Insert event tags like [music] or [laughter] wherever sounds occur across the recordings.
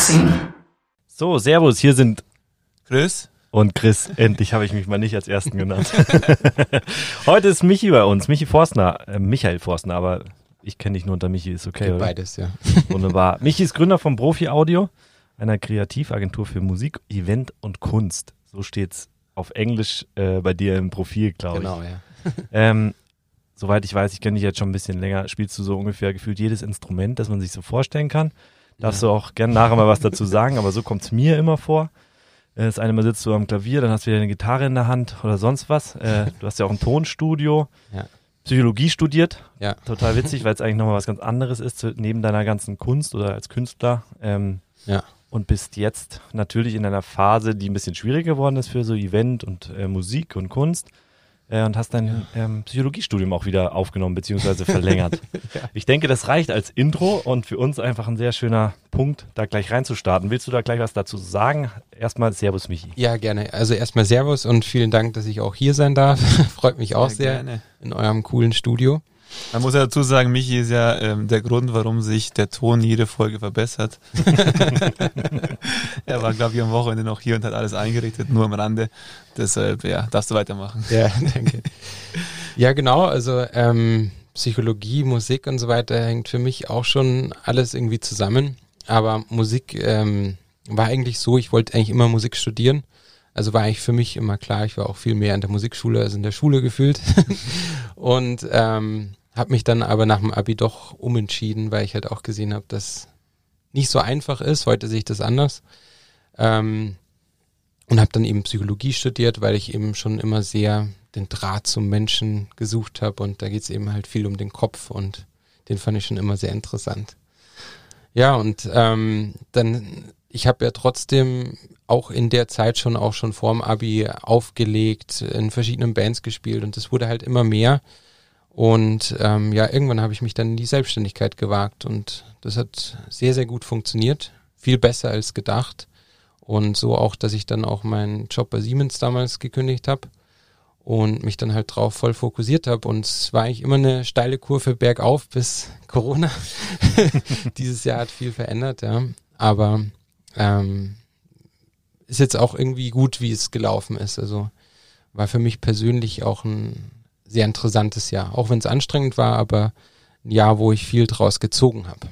Unboxing. So, Servus, hier sind Chris und Chris. Endlich habe ich mich mal nicht als Ersten genannt. [laughs] Heute ist Michi bei uns, Michi Forstner, äh, Michael Forstner, aber ich kenne dich nur unter Michi, ist okay, Geht oder? beides, ja. [laughs] Wunderbar. Michi ist Gründer von Profi Audio, einer Kreativagentur für Musik, Event und Kunst. So steht's auf Englisch äh, bei dir im Profil, glaube ich. Genau, ja. [laughs] Ähm, soweit ich weiß, ich kenne dich jetzt schon ein bisschen länger, spielst du so ungefähr gefühlt jedes Instrument, das man sich so vorstellen kann. Darfst du auch gerne nachher mal was dazu sagen, aber so kommt's mir immer vor. Äh, Das eine Mal sitzt du am Klavier, dann hast du wieder eine Gitarre in der Hand oder sonst was. Äh, du hast ja auch ein Tonstudio, Ja. Psychologie studiert. Ja. Total witzig, weil es eigentlich nochmal was ganz anderes ist, neben deiner ganzen Kunst oder als Künstler. Ähm, Ja. und bist jetzt natürlich in einer Phase, die ein bisschen schwieriger geworden ist für so Event und äh, Musik und Kunst. Äh, und hast dein ähm, Psychologiestudium auch wieder aufgenommen bzw. verlängert. [laughs] Ich denke, das reicht als Intro und für uns einfach ein sehr schöner Punkt, da gleich reinzustarten. Willst du da gleich was dazu sagen? Erstmal Servus, Michi. Ja, gerne. Also erstmal Servus und vielen Dank, dass ich auch hier sein darf. [laughs] Freut mich auch sehr gerne. in eurem coolen Studio. Man muss ja dazu sagen, Michi ist ja ähm, der Grund, warum sich der Ton jede Folge verbessert. [laughs] er war, glaube ich, am Wochenende noch hier und hat alles eingerichtet, nur am Rande. Deshalb, ja, darfst du weitermachen. Ja, danke. ja, genau. Also ähm, Psychologie, Musik und so weiter hängt für mich auch schon alles irgendwie zusammen. Aber Musik ähm, war eigentlich so, ich wollte eigentlich immer Musik studieren. Also war eigentlich für mich immer klar, ich war auch viel mehr in der Musikschule als in der Schule gefühlt. [laughs] und ähm, habe mich dann aber nach dem Abi doch umentschieden, weil ich halt auch gesehen habe, dass nicht so einfach ist. Heute sehe ich das anders. Ähm, und habe dann eben Psychologie studiert, weil ich eben schon immer sehr den Draht zum Menschen gesucht habe und da geht es eben halt viel um den Kopf und den fand ich schon immer sehr interessant. Ja, und ähm, dann, ich habe ja trotzdem auch in der Zeit schon auch schon vorm Abi aufgelegt, in verschiedenen Bands gespielt und es wurde halt immer mehr. Und ähm, ja, irgendwann habe ich mich dann in die Selbstständigkeit gewagt und das hat sehr, sehr gut funktioniert. Viel besser als gedacht. Und so auch, dass ich dann auch meinen Job bei Siemens damals gekündigt habe und mich dann halt drauf voll fokussiert habe. Und es war eigentlich immer eine steile Kurve bergauf bis [laughs] Corona. [laughs] Dieses Jahr hat viel verändert, ja. Aber ähm, ist jetzt auch irgendwie gut, wie es gelaufen ist. Also war für mich persönlich auch ein sehr interessantes Jahr. Auch wenn es anstrengend war, aber ein Jahr, wo ich viel draus gezogen habe.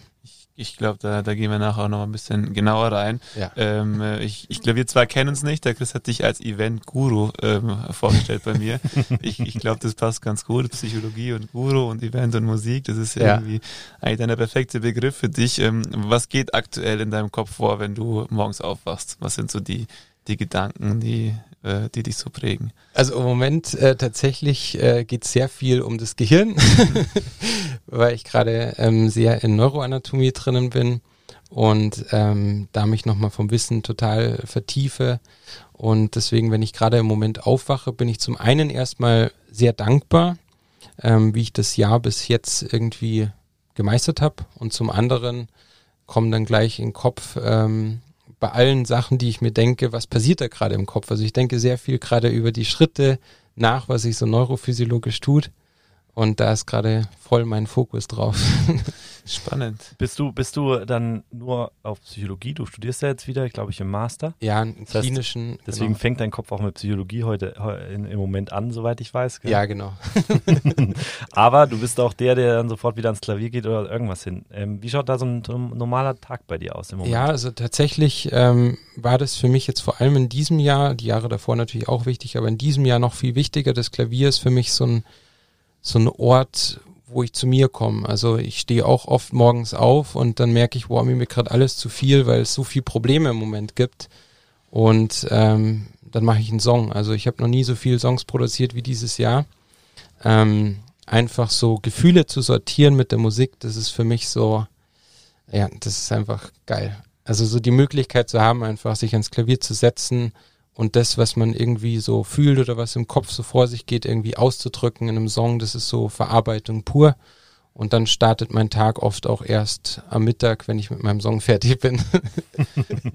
Ich glaube, da, da gehen wir nachher auch noch ein bisschen genauer rein. Ja. Ähm, äh, ich ich glaube, wir zwei kennen uns nicht. Der Chris hat dich als Event-Guru ähm, vorgestellt bei mir. [laughs] Ich, ich glaube, das passt ganz gut. Psychologie und Guru und Event und Musik, das ist ja, Ja. irgendwie eigentlich der perfekte Begriff für dich. Ähm, was geht aktuell in deinem Kopf vor, wenn du morgens aufwachst? Was sind so die, die Gedanken, die, äh, die dich so prägen? Also im Moment äh, tatsächlich äh, geht sehr viel um das Gehirn, [laughs] weil ich gerade ähm, sehr in Neuroanatomie drinnen bin und ähm, da mich nochmal vom Wissen total vertiefe. Und deswegen, wenn ich gerade im Moment aufwache, bin ich zum einen erstmal sehr dankbar, ähm, wie ich das Jahr bis jetzt irgendwie gemeistert habe. Und zum anderen kommen dann gleich in den Kopf ähm, bei allen Sachen, die ich mir denke, was passiert da gerade im Kopf. Also ich denke sehr viel gerade über die Schritte nach, was sich so neurophysiologisch tut. Und da ist gerade voll mein Fokus drauf. [laughs] Spannend. Bist du, bist du dann nur auf Psychologie? Du studierst ja jetzt wieder, glaube ich, im Master. ja, einen Das heißt, klinischen. Deswegen genau. fängt dein Kopf auch mit Psychologie heute heu- in, im Moment an, soweit ich weiß. gell? Ja, genau. [laughs] Aber du bist auch der, der dann sofort wieder ans Klavier geht oder irgendwas hin. Ähm, wie schaut da so ein, so ein normaler Tag bei dir aus im Moment? Ja, also tatsächlich ähm, war das für mich jetzt vor allem in diesem Jahr, die Jahre davor natürlich auch wichtig, aber in diesem Jahr noch viel wichtiger. Das Klavier ist für mich so ein, so ein Ort, wo ich zu mir komme. Also ich stehe auch oft morgens auf und dann merke ich, wow, mir wird gerade alles zu viel, weil es so viel Probleme im Moment gibt. Und ähm, dann mache ich einen Song. Also ich habe noch nie so viele Songs produziert wie dieses Jahr. Ähm, einfach so Gefühle zu sortieren mit der Musik, das ist für mich so, ja, das ist einfach geil. Also so die Möglichkeit zu haben, einfach sich ans Klavier zu setzen und das, was man irgendwie so fühlt oder was im Kopf so vor sich geht, irgendwie auszudrücken in einem Song, das ist so Verarbeitung pur. Und dann startet mein Tag oft auch erst am Mittag, wenn ich mit meinem Song fertig bin. [laughs]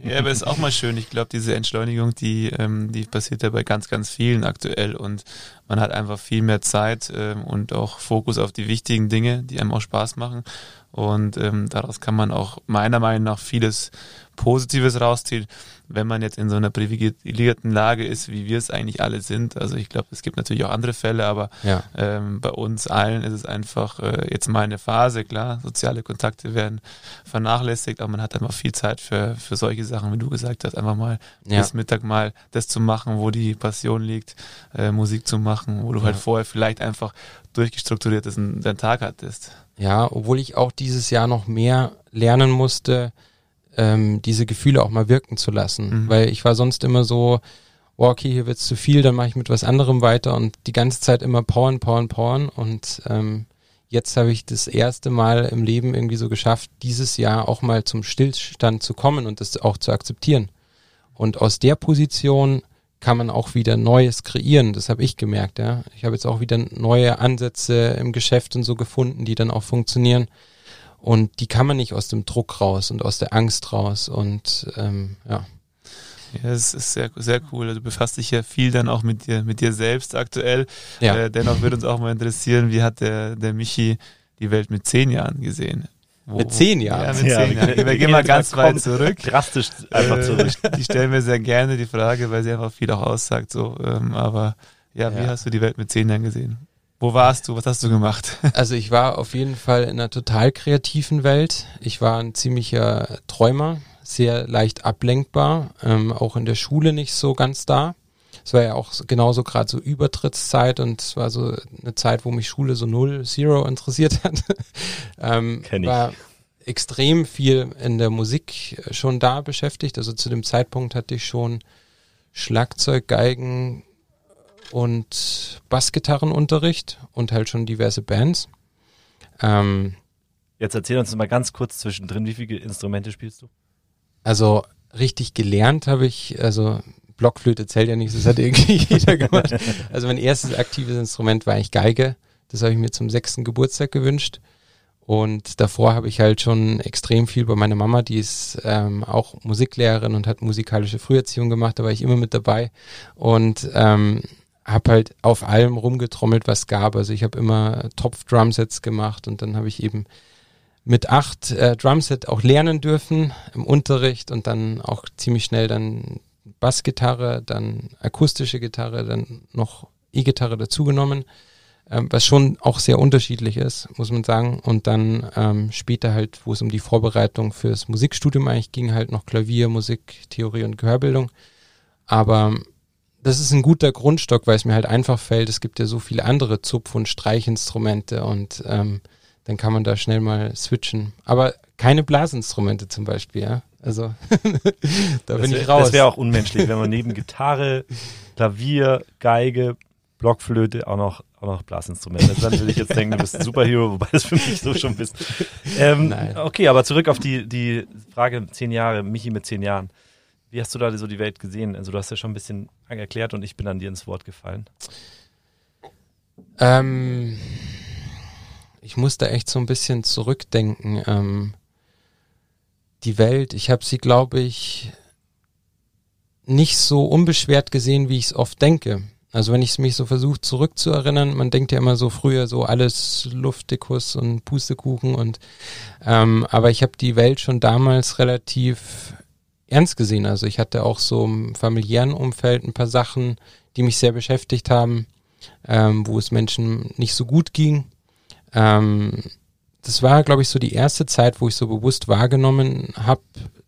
Ja, aber ist auch mal schön. Ich glaube, diese Entschleunigung, die, ähm, die passiert ja bei ganz, ganz vielen aktuell und man hat einfach viel mehr Zeit ähm, und auch Fokus auf die wichtigen Dinge, die einem auch Spaß machen. Und ähm, daraus kann man auch meiner Meinung nach vieles Positives rausziehen, wenn man jetzt in so einer privilegierten Lage ist, wie wir es eigentlich alle sind. Also ich glaube, es gibt natürlich auch andere Fälle, aber ja. ähm, bei uns allen ist es einfach äh, jetzt mal eine Phase, klar, soziale Kontakte werden vernachlässigt, aber man hat einfach viel Zeit für, für solche Sachen, wie du gesagt hast, einfach mal ja. bis Mittag mal das zu machen, wo die Passion liegt, äh, Musik zu machen, wo du ja. halt vorher vielleicht einfach durchgestrukturiert deinen Tag hattest. Ja, obwohl ich auch dieses Jahr noch mehr lernen musste, ähm, diese Gefühle auch mal wirken zu lassen. Mhm. Weil ich war sonst immer so, oh, okay, hier wird's zu viel, dann mache ich mit was anderem weiter und die ganze Zeit immer powern, powern, powern. Und ähm, jetzt habe ich das erste Mal im Leben irgendwie so geschafft, dieses Jahr auch mal zum Stillstand zu kommen und das auch zu akzeptieren. Und aus der Position kann man auch wieder Neues kreieren. Das habe ich gemerkt, ja. Ich habe jetzt auch wieder neue Ansätze im Geschäft und so gefunden, die dann auch funktionieren. Und die kann man nicht aus dem Druck raus und aus der Angst raus. Und ähm, ja. Ja, es ist sehr, sehr cool. Du befasst dich ja viel dann auch mit dir, mit dir selbst aktuell. Ja. Äh, dennoch würde uns auch mal interessieren, wie hat der, der Michi die Welt mit zehn Jahren gesehen? Wo, mit zehn Jahren? Ja, mit ja, zehn Jahren. Wir, wir gehen mal ganz weit zurück. Drastisch einfach äh, zurück. [laughs] Die stellen mir sehr gerne die Frage, weil sie einfach viel auch aussagt. So, ähm, aber ja, ja, wie hast du die Welt mit zehn Jahren gesehen? Wo warst du? Was hast du gemacht? [laughs] Also ich war auf jeden Fall in einer total kreativen Welt. Ich war ein ziemlicher Träumer, sehr leicht ablenkbar, ähm, auch in der Schule nicht so ganz da. Es war ja auch genauso gerade so Übertrittszeit und es war so eine Zeit, wo mich Schule so null, zero interessiert hat. [laughs] ähm, Kenn ich. War extrem viel in der Musik schon da beschäftigt. Also zu dem Zeitpunkt hatte ich schon Schlagzeug, Geigen, und Bassgitarrenunterricht und halt schon diverse Bands. Ähm, Jetzt erzähl uns mal ganz kurz zwischendrin, wie viele Instrumente spielst du? Also richtig gelernt habe ich, also Blockflöte zählt ja nicht, das hat irgendwie [laughs] jeder gemacht. Also mein erstes aktives Instrument war eigentlich Geige. Das habe ich mir zum sechsten Geburtstag gewünscht. Und davor habe ich halt schon extrem viel bei meiner Mama, die ist ähm, auch Musiklehrerin und hat musikalische Früherziehung gemacht, da war ich immer mit dabei. Und ähm, habe halt auf allem rumgetrommelt, was gab. Also ich habe immer Topf-Drumsets gemacht und dann habe ich eben mit acht äh, Drumset auch lernen dürfen im Unterricht und dann auch ziemlich schnell dann Bassgitarre, dann akustische Gitarre, dann noch E-Gitarre dazugenommen, ähm, was schon auch sehr unterschiedlich ist, muss man sagen. Und dann ähm, später halt, wo es um die Vorbereitung fürs Musikstudium eigentlich ging, halt noch Klavier, Musik, Theorie und Gehörbildung. Aber das ist ein guter Grundstock, weil es mir halt einfach fällt, es gibt ja so viele andere Zupf- und Streichinstrumente und ähm, dann kann man da schnell mal switchen. Aber keine Blasinstrumente zum Beispiel, ja. Also [laughs] da bin wär, ich raus. Das wäre auch unmenschlich, wenn man neben Gitarre, Klavier, Geige, Blockflöte auch noch, auch noch Blasinstrumente. Also dann würde ich jetzt denken, du bist ein Superhero, wobei das für mich so schon bist. Ähm, Nein. Okay, aber zurück auf die, die Frage, zehn Jahre, Michi mit zehn Jahren. Wie hast du da so die Welt gesehen? Also du hast ja schon ein bisschen erklärt und ich bin an dir ins Wort gefallen. Ähm, ich musste echt so ein bisschen zurückdenken. Ähm, die Welt, ich habe sie, glaube ich, nicht so unbeschwert gesehen, wie ich es oft denke. Also wenn ich mich so versuche zurückzuerinnern, man denkt ja immer so früher so alles Luftdikus und Pustekuchen und ähm, aber ich habe die Welt schon damals relativ ernst gesehen. Also ich hatte auch so im familiären Umfeld ein paar Sachen, die mich sehr beschäftigt haben, ähm, wo es Menschen nicht so gut ging. Ähm, das war, glaube ich, so die erste Zeit, wo ich so bewusst wahrgenommen habe,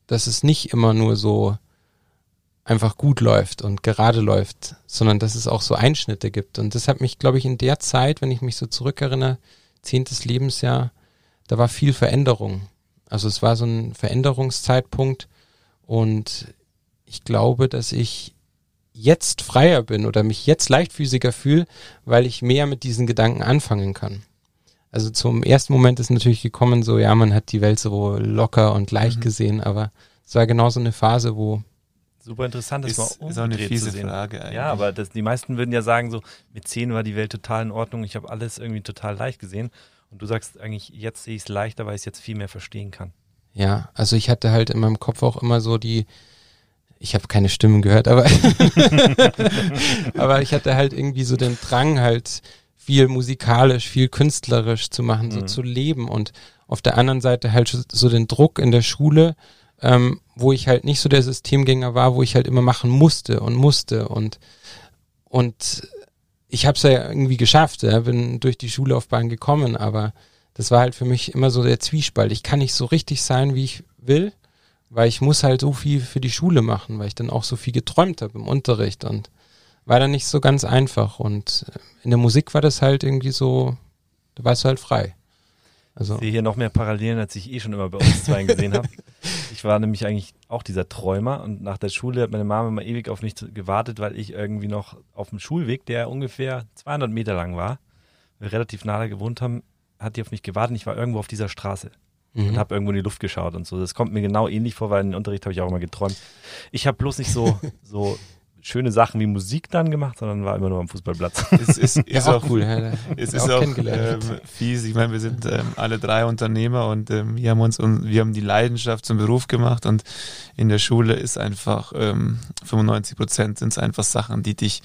dass es nicht immer nur so einfach gut läuft und gerade läuft, sondern dass es auch so Einschnitte gibt. Und das hat mich, glaube ich, in der Zeit, wenn ich mich so zurückerinnere, zehntes Lebensjahr, da war viel Veränderung. Also es war so ein Veränderungszeitpunkt, und ich glaube, dass ich jetzt freier bin oder mich jetzt leichtfüßiger fühle, weil ich mehr mit diesen Gedanken anfangen kann. Also zum ersten Moment ist natürlich gekommen, so ja, man hat die Welt so locker und leicht mhm. gesehen, aber es war genau so eine Phase, wo Super interessant, das ist, mal ist auch eine fiese Frage eigentlich. Ja, aber das, die meisten würden ja sagen, so mit zehn war die Welt total in Ordnung, ich habe alles irgendwie total leicht gesehen. Und du sagst eigentlich, jetzt sehe ich es leichter, weil ich es jetzt viel mehr verstehen kann. Ja, also ich hatte halt in meinem Kopf auch immer so die, ich habe keine Stimmen gehört, aber, [laughs] aber ich hatte halt irgendwie so den Drang halt viel musikalisch, viel künstlerisch zu machen, so mhm. zu leben und Auf der anderen Seite halt so den Druck in der Schule, ähm, wo ich halt nicht so der Systemgänger war, wo ich halt immer machen musste und musste und und ich habe es ja irgendwie geschafft, ja, bin durch die Schullaufbahn gekommen, aber das war halt für mich immer so der Zwiespalt. Ich kann nicht so richtig sein, wie ich will, weil ich muss halt so viel für die Schule machen, weil ich dann auch so viel geträumt habe im Unterricht und war dann nicht so ganz einfach. Und in der Musik war das halt irgendwie so, da warst du halt frei. Also. Ich sehe hier noch mehr Parallelen, als ich eh schon immer bei uns zwei gesehen habe. [laughs] Ich war nämlich eigentlich auch dieser Träumer und nach der Schule hat meine Mama immer ewig auf mich gewartet, weil ich irgendwie noch auf dem Schulweg, der ungefähr 200 Meter lang war, relativ nahe gewohnt haben, hat die auf mich gewartet und ich war irgendwo auf dieser Straße mhm. und habe irgendwo in die Luft geschaut und so. Das kommt mir genau ähnlich vor, weil im Unterricht habe ich auch immer geträumt. Ich habe bloß nicht so, [laughs] so schöne Sachen wie Musik dann gemacht, sondern war immer nur am Fußballplatz. Es [laughs] ist, ist auch, cool. Ja, es ist auch, auch ähm, fies. Ich meine, wir sind ähm, alle drei Unternehmer und ähm, wir haben uns wir haben die Leidenschaft zum Beruf gemacht und in der Schule ist einfach ähm, 95 Prozent sind es einfach Sachen, die dich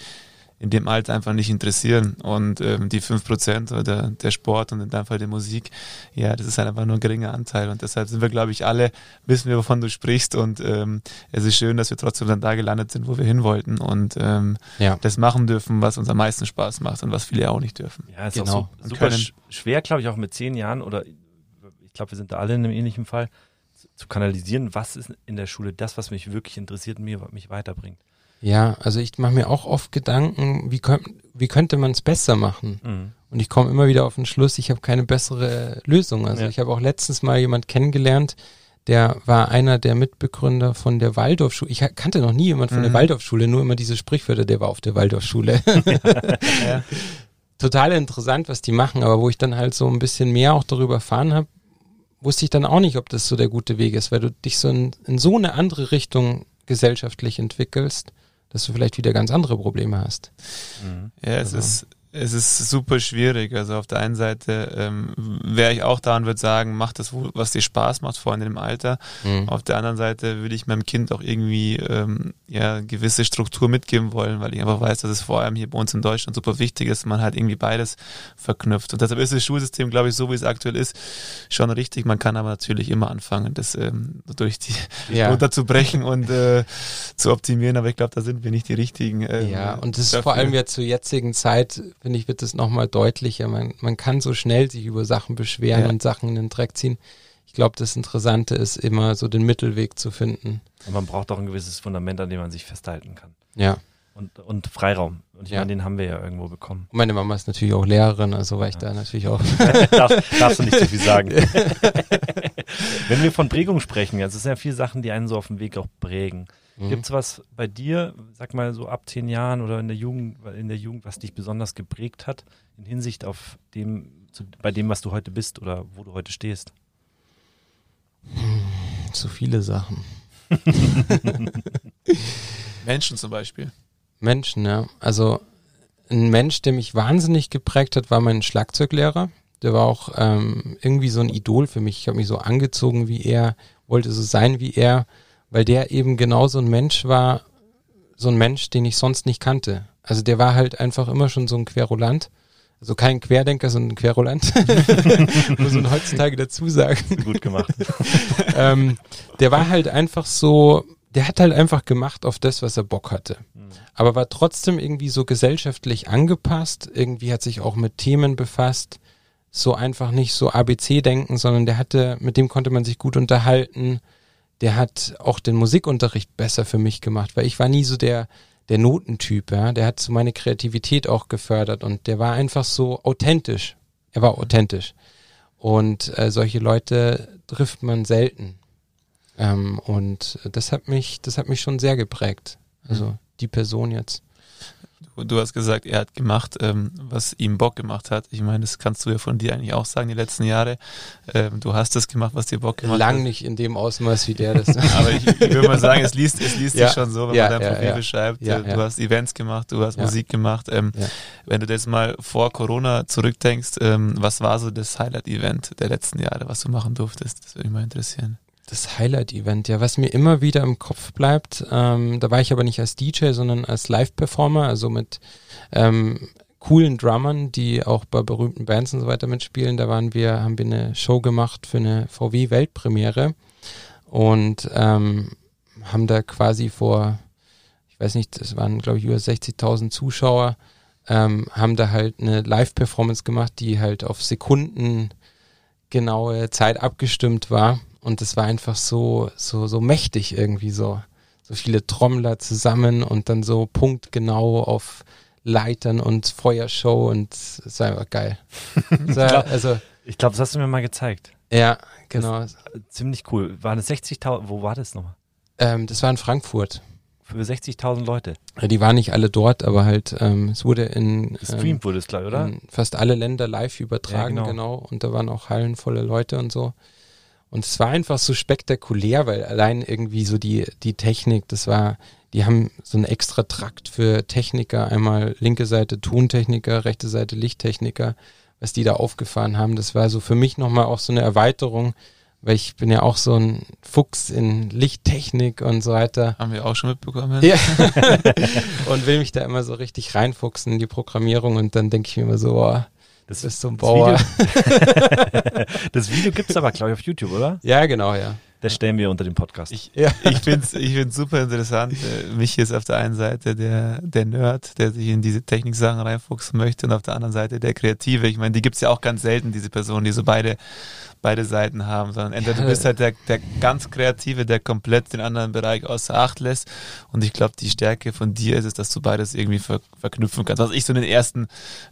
in dem Alter einfach nicht interessieren. Und ähm, die 5% oder der Sport und in deinem Fall die Musik, ja, das ist halt einfach nur ein geringer Anteil. Und deshalb sind wir, glaube ich, alle, wissen wir, wovon du sprichst. Und ähm, es ist schön, dass wir trotzdem dann da gelandet sind, wo wir hin wollten und ähm, ja. das machen dürfen, was uns am meisten Spaß macht und was viele auch nicht dürfen. Ja, ist genau. auch so, super können, schwer, glaube ich, auch mit zehn Jahren oder ich glaube, wir sind da alle in einem ähnlichen Fall, zu kanalisieren, was ist in der Schule das, was mich wirklich interessiert und mich weiterbringt. Ja, also ich mache mir auch oft Gedanken, wie, könnt, wie könnte man es besser machen? Mhm. Und ich komme immer wieder auf den Schluss, ich habe keine bessere Lösung. Also ja. ich habe auch letztens mal jemand kennengelernt, der war einer der Mitbegründer von der Waldorfschule. Ich kannte noch nie jemand von mhm. der Waldorfschule, nur immer diese Sprichwörter, der war auf der Waldorfschule. [laughs] ja. Total interessant, was die machen, aber wo ich dann halt so ein bisschen mehr auch darüber erfahren habe, wusste ich dann auch nicht, ob das so der gute Weg ist, weil du dich so in, in so eine andere Richtung gesellschaftlich entwickelst dass du vielleicht wieder ganz andere Probleme hast. Mhm. Ja, es also. ist es ist super schwierig. Also auf der einen Seite ähm, wäre ich auch da und würde sagen, mach das, was dir Spaß macht, vor allem im Alter. Mhm. Auf der anderen Seite würde ich meinem Kind auch irgendwie ähm, ja gewisse Struktur mitgeben wollen, weil ich einfach weiß, dass es vor allem hier bei uns in Deutschland super wichtig ist, man halt irgendwie beides verknüpft. Und deshalb ist das Schulsystem, glaube ich, so wie es aktuell ist, schon richtig. Man kann aber natürlich immer anfangen, das ähm, durch die [laughs] ja. runterzubrechen und äh, zu optimieren. Aber ich glaube, da sind wir nicht die richtigen. Ähm, ja, und das ist vor allem ja zur jetzigen Zeit finde ich, wird es nochmal deutlicher. Man, man kann so schnell sich über Sachen beschweren ja. und Sachen in den Dreck ziehen. Ich glaube, das Interessante ist immer so den Mittelweg zu finden. Und man braucht auch ein gewisses Fundament, an dem man sich festhalten kann. Ja. Und, und Freiraum. Und ich ja. meine, den haben wir ja irgendwo bekommen. Und meine Mama ist natürlich auch Lehrerin, also war ich ja. da natürlich auch. [laughs] Darf, darfst du nicht zu viel sagen. [laughs] Wenn wir von Prägung sprechen, also es sind ja viele Sachen, die einen so auf dem Weg auch prägen. Mhm. Gibt es was bei dir, sag mal so ab zehn Jahren oder in der Jugend, in der Jugend, was dich besonders geprägt hat, in Hinsicht auf dem, zu, bei dem, was du heute bist oder wo du heute stehst? So viele Sachen. [laughs] Menschen zum Beispiel. Menschen, ja. Also ein Mensch, der mich wahnsinnig geprägt hat, war mein Schlagzeuglehrer. Der war auch ähm, irgendwie so ein Idol für mich. Ich habe mich so angezogen wie er, wollte so sein wie er weil der eben genau so ein Mensch war, so ein Mensch, den ich sonst nicht kannte. Also der war halt einfach immer schon so ein Querulant. Also kein Querdenker, sondern ein Querulant. [laughs] Muss man heutzutage dazu sagen. Gut gemacht. [laughs] ähm, der war halt einfach so, der hat halt einfach gemacht auf das, was er Bock hatte. Mhm. Aber war trotzdem irgendwie so gesellschaftlich angepasst. Irgendwie hat sich auch mit Themen befasst. So einfach nicht so ABC denken, sondern der hatte, mit dem konnte man sich gut unterhalten der hat auch den Musikunterricht besser für mich gemacht, weil ich war nie so der, der Notentyp, ja. Der hat so meine Kreativität auch gefördert und der war einfach so authentisch. Er war authentisch. Und äh, solche Leute trifft man selten. Ähm, und das hat mich, das hat mich schon sehr geprägt. Also mhm. die Person jetzt. Du hast gesagt, er hat gemacht, ähm, was ihm Bock gemacht hat. Ich meine, das kannst du ja von dir eigentlich auch sagen, die letzten Jahre. Ähm, du hast das gemacht, was dir Bock gemacht Lang hat. Lang nicht in dem Ausmaß wie der das. [laughs] Aber ich, ich würde mal sagen, es liest, es liest ja. sich schon so, wenn ja, man dein ja, Profil ja. beschreibt. Äh, du hast Events gemacht, du hast Musik gemacht. Ähm, wenn du das mal vor Corona zurückdenkst, ähm, was war so das Highlight-Event der letzten Jahre, was du machen durftest? Das würde mich mal interessieren. Das Highlight-Event, ja, was mir immer wieder im Kopf bleibt, ähm, da war ich aber nicht als DJ, sondern als Live-Performer, also mit ähm, coolen Drummern, die auch bei berühmten Bands und so weiter mitspielen. Da waren wir, haben wir eine Show gemacht für eine VW-Weltpremiere und ähm, haben da quasi vor, ich weiß nicht, das waren glaube ich über 60.000 Zuschauer, ähm, haben da halt eine Live-Performance gemacht, die halt auf Sekunden genaue Zeit abgestimmt war und das war einfach so so so mächtig irgendwie so so viele Trommler zusammen und dann so punktgenau auf Leitern und Feuershow und es war einfach geil. [laughs] war, also, ich glaube, das hast du mir mal gezeigt. Ja, genau. ziemlich cool. Waren es 60.000? Wo war das nochmal? Ähm, das war in Frankfurt. Für 60.000 Leute? Ja, die waren nicht alle dort, aber halt, ähm, es wurde in. Gestreamt ähm, wurde es, glaube ich, oder? fast alle Länder live übertragen, ja, genau. genau. Und da waren auch hallenvolle Leute und so. Und es war einfach so spektakulär, weil allein irgendwie so die, die Technik, das war, die haben so einen extra Trakt für Techniker, einmal linke Seite Tontechniker, rechte Seite Lichttechniker, was die da aufgefahren haben. Das war so für mich nochmal auch so eine Erweiterung, weil ich bin ja auch so ein Fuchs in Lichttechnik und so weiter. Haben wir auch schon mitbekommen. Ja. [laughs] [laughs] und will mich da immer so richtig reinfuchsen in die Programmierung und dann denke ich mir immer so, oh, das ist so ein Bauer. Das Video, [laughs] gibt es aber, glaube ich, auf YouTube, oder? Ja, genau, ja. Das stellen wir unter dem Podcast. Ich, ja. ich finde es ich find's super interessant. Äh, mich ist auf der einen Seite der, der Nerd, der sich in diese Techniksachen reinfuchsen möchte und auf der anderen Seite der Kreative. Ich meine, die gibt es ja auch ganz selten, diese Personen, die so beide beide Seiten haben, sondern entweder du [laughs] bist halt der, der ganz Kreative, der komplett den anderen Bereich außer Acht lässt. Und ich glaube, die Stärke von dir ist es, dass du beides irgendwie ver verknüpfen kannst. Was ich so in den ersten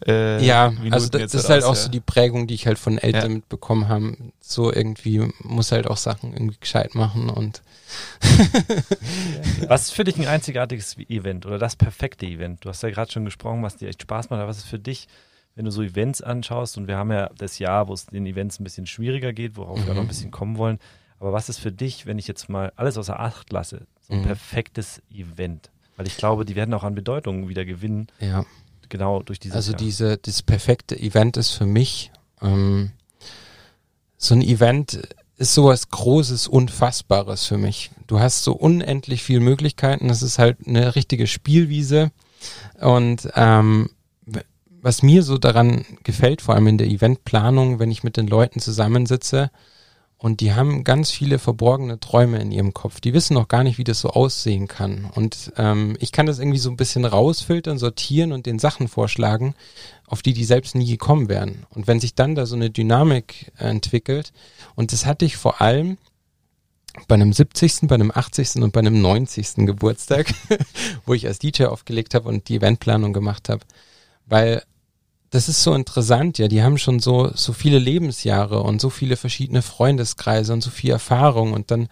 äh, Ja, Minuten also das, das ist halt auch ja. so die Prägung, die ich halt von Eltern ja. mitbekommen habe. So irgendwie muss halt auch Sachen irgendwie gescheit machen und [laughs] was ist für dich ein einzigartiges Event oder das perfekte Event? Du hast ja gerade schon gesprochen, was dir echt Spaß macht, aber was ist für dich wenn du so Events anschaust, und wir haben ja das Jahr, wo es den Events ein bisschen schwieriger geht, worauf mhm. wir noch ein mhm. bisschen kommen wollen. Aber was ist für dich, wenn ich jetzt mal alles außer Acht lasse, so ein mhm. perfektes Event? Weil ich glaube, die werden auch an Bedeutung wieder gewinnen. Ja. Genau durch. Also Jahr. diese, das perfekte Event ist für mich ähm, so ein Event ist sowas Großes, Unfassbares für mich. Du hast so unendlich viele Möglichkeiten. Das ist halt eine richtige Spielwiese. Und ähm, was mir so daran gefällt, vor allem in der Eventplanung, wenn ich mit den Leuten zusammensitze und die haben ganz viele verborgene Träume in ihrem Kopf. Die wissen noch gar nicht, wie das so aussehen kann. Und ähm, ich kann das irgendwie so ein bisschen rausfiltern, sortieren und den Sachen vorschlagen, auf die die selbst nie gekommen wären. Und wenn sich dann da so eine Dynamik entwickelt, und das hatte ich vor allem bei einem 70., bei einem 80. und bei einem 90. Geburtstag, [laughs] wo ich als DJ aufgelegt habe und die Eventplanung gemacht habe. Weil das ist so interessant, ja, die haben schon so, so viele Lebensjahre und so viele verschiedene Freundeskreise und so viel Erfahrung und dann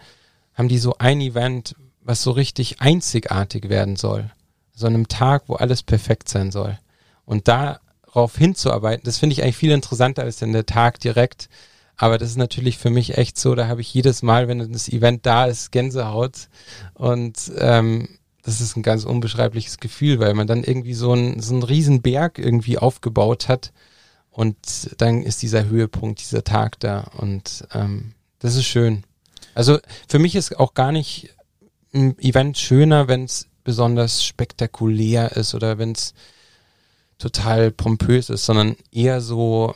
haben die so ein Event, was so richtig einzigartig werden soll. So einem Tag, wo alles perfekt sein soll. Und darauf hinzuarbeiten, das finde ich eigentlich viel interessanter als denn der Tag direkt. Aber das ist natürlich für mich echt so, da habe ich jedes Mal, wenn das Event da ist, Gänsehaut. Und ähm, das ist ein ganz unbeschreibliches Gefühl, weil man dann irgendwie so einen, so einen riesen Berg irgendwie aufgebaut hat und dann ist dieser Höhepunkt, dieser Tag da und ähm, das ist schön. Also für mich ist auch gar nicht ein Event schöner, wenn es besonders spektakulär ist oder wenn es total pompös ist, sondern eher so,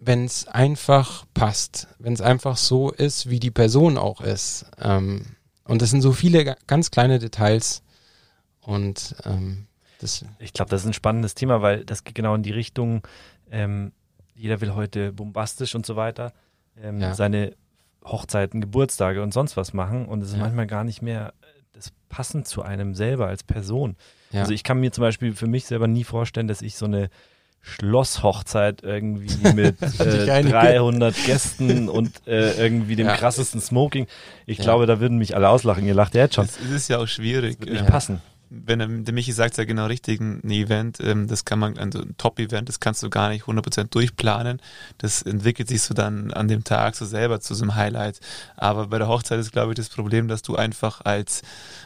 wenn es einfach passt, wenn es einfach so ist, wie die Person auch ist. Ähm, und das sind so viele ganz kleine Details. Und ähm, das. Ich glaube, das ist ein spannendes Thema, weil das geht genau in die Richtung, ähm, jeder will heute bombastisch und so weiter ähm, ja. seine Hochzeiten, Geburtstage und sonst was machen. Und es ist ja. manchmal gar nicht mehr das passend zu einem selber als Person. Ja. Also ich kann mir zum Beispiel für mich selber nie vorstellen, dass ich so eine Schlosshochzeit irgendwie [laughs] mit äh, 300 Gästen und äh, irgendwie dem ja. krassesten Smoking. Ich ja. glaube, da würden mich alle auslachen. Ihr lacht ja jetzt schon. Es ist ja auch schwierig. Das nicht ja. passen. Wenn der Michi sagt ja genau richtig, ein Event, ähm, das kann man, also ein Top-Event, das kannst du gar nicht 100% durchplanen. Das entwickelt sich so dann an dem Tag so selber zu so einem Highlight. Aber bei der Hochzeit ist, glaube ich, das Problem, dass du einfach als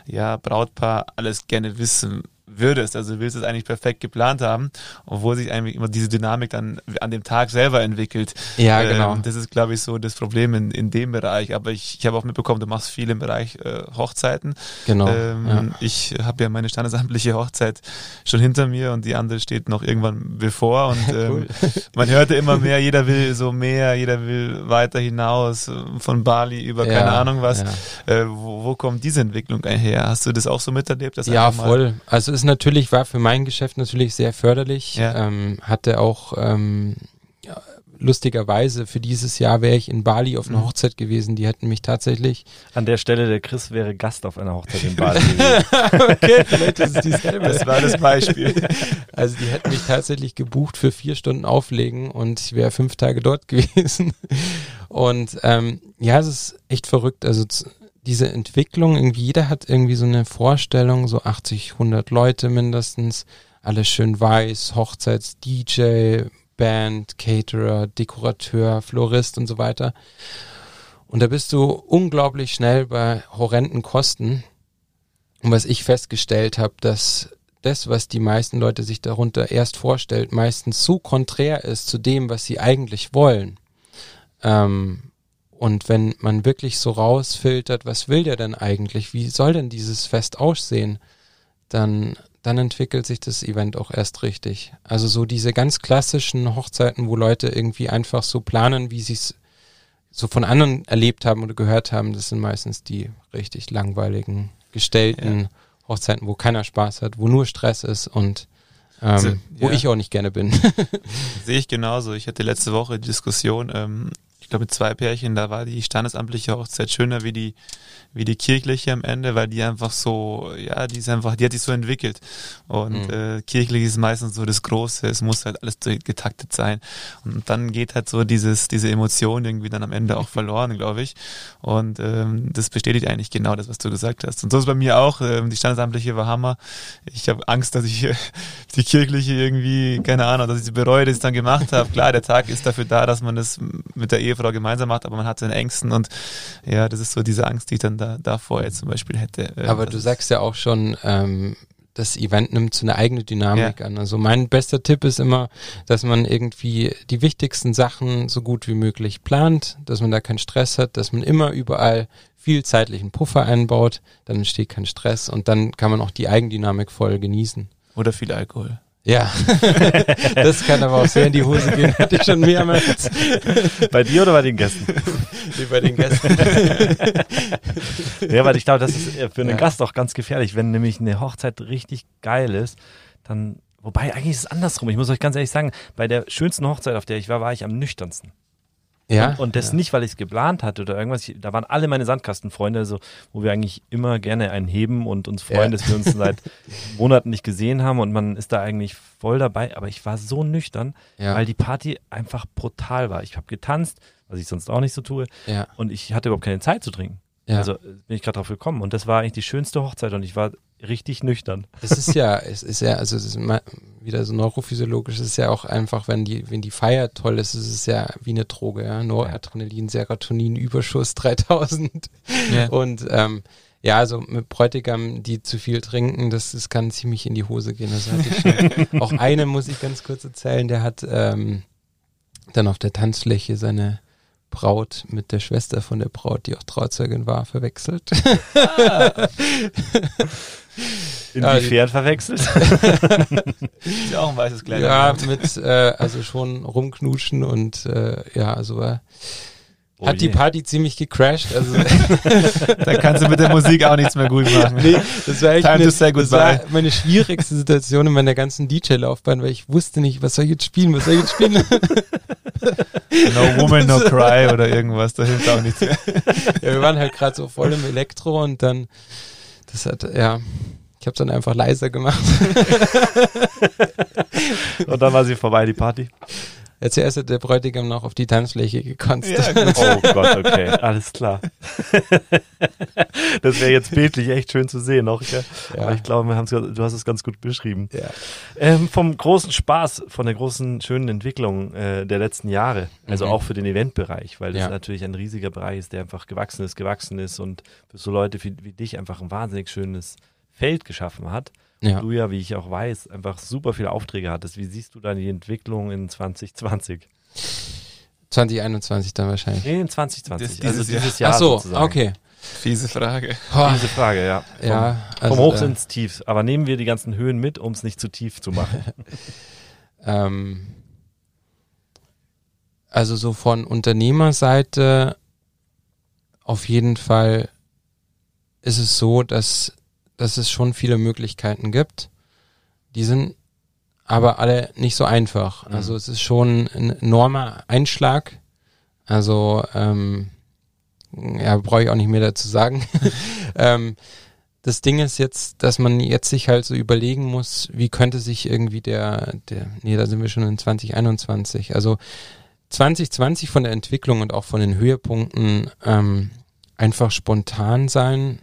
ja, Brautpaar alles gerne wissen würdest. Also du willst es eigentlich perfekt geplant haben, obwohl sich eigentlich immer diese Dynamik dann an dem Tag selber entwickelt. Ja, genau. Ähm, das ist, glaube ich, so das Problem in, in dem Bereich. Aber ich, ich habe auch mitbekommen, du machst viel im Bereich äh, Hochzeiten. Genau. Ähm, ja. Ich habe ja meine standesamtliche Hochzeit schon hinter mir und die andere steht noch irgendwann bevor. [laughs] Und ähm, cool. man hörte immer mehr, jeder will so mehr, jeder will weiter hinaus, von Bali über ja, keine Ahnung was. Ja. Äh, wo, wo kommt diese Entwicklung her? Hast du das auch so miterlebt? ja, voll. Also es natürlich war für mein Geschäft natürlich sehr förderlich. Ja. Ähm, hatte auch ähm, ja, lustigerweise für dieses Jahr wäre ich in Bali auf einer mhm. Hochzeit gewesen. Die hätten mich tatsächlich. An der Stelle, der Chris wäre Gast auf einer Hochzeit in Bali [laughs] okay, vielleicht ist es dieselbe. Das war das Beispiel. [laughs] Also die hätten mich tatsächlich gebucht für vier Stunden Auflegen und ich wäre fünf Tage dort [laughs] gewesen. Und ähm, ja, es ist echt verrückt. Also diese Entwicklung, irgendwie jeder hat irgendwie so eine Vorstellung, so 80, 100 Leute mindestens, alles schön weiß, Hochzeits-DJ, Band, Caterer, Dekorateur, Florist und so weiter. Und da bist du unglaublich schnell bei horrenden Kosten. Und was ich festgestellt habe, dass das, was die meisten Leute sich darunter erst vorstellt, meistens so konträr ist zu dem, was sie eigentlich wollen. Ähm, und wenn man wirklich so rausfiltert, was will der denn eigentlich? Wie soll denn dieses Fest aussehen? Dann, dann entwickelt sich das Event auch erst richtig. Also so diese ganz klassischen Hochzeiten, wo Leute irgendwie einfach so planen, wie sie es so von anderen erlebt haben oder gehört haben, das sind meistens die richtig langweiligen, gestellten ja. Hochzeiten, wo keiner Spaß hat, wo nur Stress ist und ähm, wo ja. ich auch nicht gerne bin. Sehe ich genauso. Ich hatte letzte Woche die Diskussion, ähm, glaube, mit zwei Pärchen, da war die standesamtliche Hochzeit schöner wie die, wie die kirchliche am Ende, weil die einfach so, ja, die ist einfach, die hat sich so entwickelt. Und mhm. äh, kirchlich ist meistens so das Große, es muss halt alles getaktet sein. Und dann geht halt so dieses, diese Emotion irgendwie dann am Ende auch verloren, glaube ich. Und ähm, das bestätigt eigentlich genau das, was du gesagt hast. Und so ist bei mir auch, ähm, die standesamtliche war Hammer. Ich habe Angst, dass ich die kirchliche irgendwie, keine Ahnung, dass ich sie bereue, dass ich es dann gemacht habe. Klar, der Tag ist dafür da, dass man das mit der Ehefrau Frau gemeinsam macht, aber man hat seine Ängsten und ja, das ist so diese Angst, die ich dann da davor jetzt zum Beispiel hätte. Ähm, aber du sagst ja auch schon, ähm, das Event nimmt so eine eigene Dynamik ja. an. Also mein bester Tipp ist immer, dass man irgendwie die wichtigsten Sachen so gut wie möglich plant, dass man da keinen Stress hat, dass man immer überall viel zeitlichen Puffer einbaut, dann entsteht kein Stress und dann kann man auch die Eigendynamik voll genießen. Oder viel Alkohol. Ja, [laughs] das kann aber auch sehr in die Hose gehen, [laughs] hatte ich schon mehrmals. Bei dir oder bei den Gästen? Nee, bei den Gästen. ja, weil ich glaube, das ist für einen ja. Gast auch ganz gefährlich, wenn nämlich eine Hochzeit richtig geil ist, dann, wobei eigentlich ist es andersrum. Ich muss euch ganz ehrlich sagen, bei der schönsten Hochzeit, auf der ich war, war ich am nüchternsten. Ja. Und, und das ja. nicht, weil ich es geplant hatte oder irgendwas. Ich, da waren alle meine Sandkastenfreunde, so, wo wir eigentlich immer gerne einen heben und uns freuen, ja. dass wir uns [laughs] seit Monaten nicht gesehen haben und man ist da eigentlich voll dabei. Aber ich war so nüchtern, weil die Party einfach brutal war. Ich habe getanzt, was ich sonst auch nicht so tue. Und ich hatte überhaupt keine Zeit zu trinken. Also bin ich gerade drauf gekommen. Und das war eigentlich die schönste Hochzeit und ich war richtig nüchtern. Es ist ja, es ist ja, also es ist wieder so neurophysiologisch, es ist ja auch einfach, wenn die, wenn die Feier toll ist, ist es ja wie eine Droge, ja. Noradrenalin, Serotonin, Überschuss [laughs] 3000. Ja. Und ähm, ja, also mit Bräutigam, die zu viel trinken, das, das kann ziemlich in die Hose gehen. Das hatte ich schon. [laughs] auch eine muss ich ganz kurz erzählen, der hat ähm, dann auf der Tanzfläche seine Braut mit der Schwester von der Braut, die auch Trauzeugin war, verwechselt. Ah. [laughs] Inwiefern ja, verwechselt? [laughs] ist ja auch ein weißes Kleid. Ja, mit, äh, also schon rumknutschen und äh, ja, also war. Oh hat je. die Party ziemlich gecrashed. Also [laughs] da kannst du mit der Musik auch nichts mehr gut machen. Nee, das war echt eine, das war meine schwierigste Situation in meiner ganzen DJ-Laufbahn, weil ich wusste nicht, was soll ich jetzt spielen, was soll ich jetzt spielen. [laughs] no Woman, No Cry oder irgendwas, da hilft auch nichts mehr. Ja, wir waren halt gerade so voll im Elektro und dann, das hat, ja, ich habe dann einfach leiser gemacht. [laughs] und dann war sie vorbei, die Party. Zuerst hat der Bräutigam noch auf die Tanzfläche gekonnt. Ja, oh Gott, okay, alles klar. das wäre jetzt bildlich echt schön zu sehen noch. Ja? Aber ich glaube, du hast es ganz gut beschrieben. Ja. Ähm, vom großen Spaß, von der großen schönen Entwicklung äh, der letzten Jahre, also mhm. auch für den Eventbereich, weil das natürlich ein riesiger Bereich ist, der einfach gewachsen ist, gewachsen ist und für so Leute wie, wie dich einfach ein wahnsinnig schönes Feld geschaffen hat ja. du ja, wie ich auch weiß, einfach super viele Aufträge hattest. Wie siehst du da die Entwicklung in 2020? 2021 dann wahrscheinlich. Nee, in 2020. Das, dieses also dieses Jahr. Ach so, sozusagen. okay. Fiese Frage. Fiese Frage, ja. Vom, ja, also vom Hoch äh, ins Tief. Aber nehmen wir die ganzen Höhen mit, um es nicht zu tief zu machen. [laughs] [laughs] ähm, also so von Unternehmerseite auf jeden Fall ist es so, dass, dass es schon viele Möglichkeiten gibt. Die sind aber alle nicht so einfach. Mhm. Also es ist schon ein enormer Einschlag. Also ähm, ja, brauche ich auch nicht mehr dazu sagen. [laughs] ähm, das Ding ist jetzt, dass man jetzt sich halt so überlegen muss, wie könnte sich irgendwie der, der, nee, da sind wir schon in 2021. Also 2020 von der Entwicklung und auch von den Höhepunkten ähm, einfach spontan sein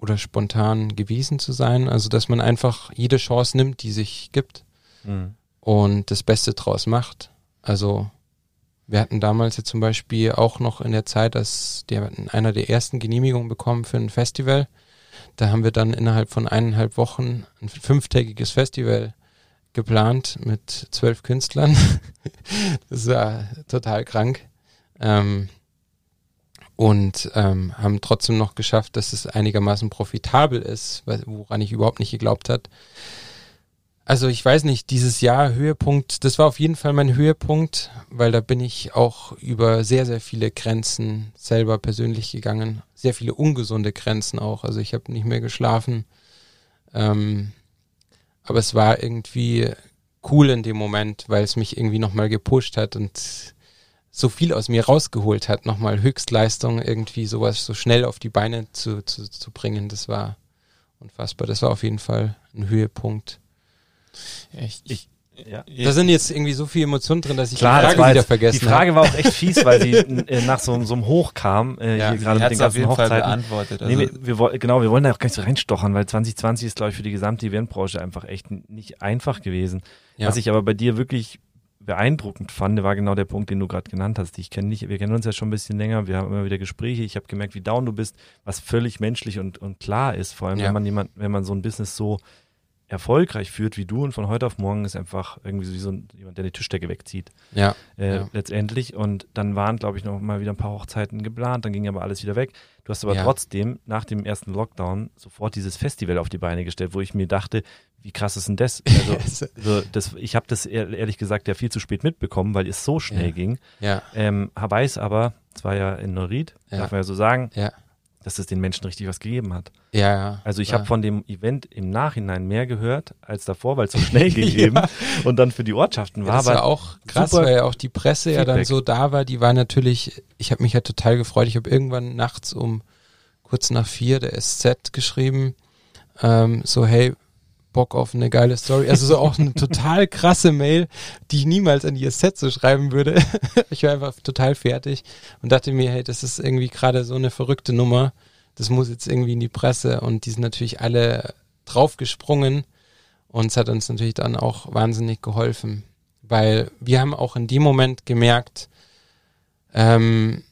oder spontan gewesen zu sein. Also dass man einfach jede Chance nimmt, die sich gibt mhm. und das Beste draus macht. Also wir hatten damals jetzt zum Beispiel auch noch in der Zeit, dass der einer der ersten Genehmigungen bekommen für ein Festival. Da haben wir dann innerhalb von eineinhalb Wochen ein fünftägiges Festival geplant mit zwölf Künstlern. [laughs] das war total krank. Ähm, und ähm, haben trotzdem noch geschafft, dass es einigermaßen profitabel ist, woran ich überhaupt nicht geglaubt hat. Also ich weiß nicht, dieses Jahr Höhepunkt, das war auf jeden Fall mein Höhepunkt, weil da bin ich auch über sehr, sehr viele Grenzen selber persönlich gegangen. Sehr viele ungesunde Grenzen auch. Also ich habe nicht mehr geschlafen. Ähm, aber es war irgendwie cool in dem Moment, weil es mich irgendwie nochmal gepusht hat und so viel aus mir rausgeholt hat, nochmal Höchstleistung, irgendwie sowas so schnell auf die Beine zu, zu, zu bringen. Das war unfassbar. Das war auf jeden Fall ein Höhepunkt. Ich, ich, ja. Da sind jetzt irgendwie so viele Emotionen drin, dass ich Klar, die Frage wieder vergessen habe. Die Frage hab. war auch echt fies, weil sie [laughs] äh, nach so, so einem Hoch kam, äh, ja, hier gerade mit den ganzen Hochzeiten. beantwortet. Also nee, wir, wir, genau, wir wollen da auch gar nicht so reinstochern, weil 2020 ist, glaube ich, für die gesamte Eventbranche einfach echt nicht einfach gewesen. Ja. Was ich aber bei dir wirklich beeindruckend fand, war genau der Punkt, den du gerade genannt hast. Ich kenne nicht, wir kennen uns ja schon ein bisschen länger, wir haben immer wieder Gespräche, ich habe gemerkt, wie down du bist, was völlig menschlich und, und klar ist, vor allem ja. wenn man jemand, wenn man so ein Business so erfolgreich führt wie du und von heute auf morgen ist einfach irgendwie so wie so ein, jemand, der die Tischdecke wegzieht. Ja, äh, ja. Letztendlich. Und dann waren, glaube ich, noch mal wieder ein paar Hochzeiten geplant, dann ging aber alles wieder weg. Du hast aber ja. trotzdem nach dem ersten Lockdown sofort dieses Festival auf die Beine gestellt, wo ich mir dachte, wie krass ist denn das? [laughs] Also, so, das ich habe das ehrlich gesagt ja viel zu spät mitbekommen, weil es so schnell ja. ging. Ja. Ähm, weiß aber, es war ja in Norid, ja. darf man ja so sagen, ja dass es den Menschen richtig was gegeben hat. Ja, ja. Also ich habe von dem Event im Nachhinein mehr gehört als davor, weil es so schnell [laughs] ging eben und dann für die Ortschaften war. Ja, das war auch krass, weil ja auch die Presse Feedback. ja dann so da war. Die war natürlich, ich habe mich ja total gefreut. Ich habe irgendwann nachts um kurz nach vier der SZ geschrieben, ähm, so hey, Bock auf eine geile Story. Also so auch eine total krasse Mail, die ich niemals an die SZ so schreiben würde. [laughs] ich war einfach total fertig und dachte mir, hey, das ist irgendwie gerade so eine verrückte Nummer. Das muss jetzt irgendwie in die Presse und die sind natürlich alle draufgesprungen und es hat uns natürlich dann auch wahnsinnig geholfen, weil wir haben auch in dem Moment gemerkt, ähm,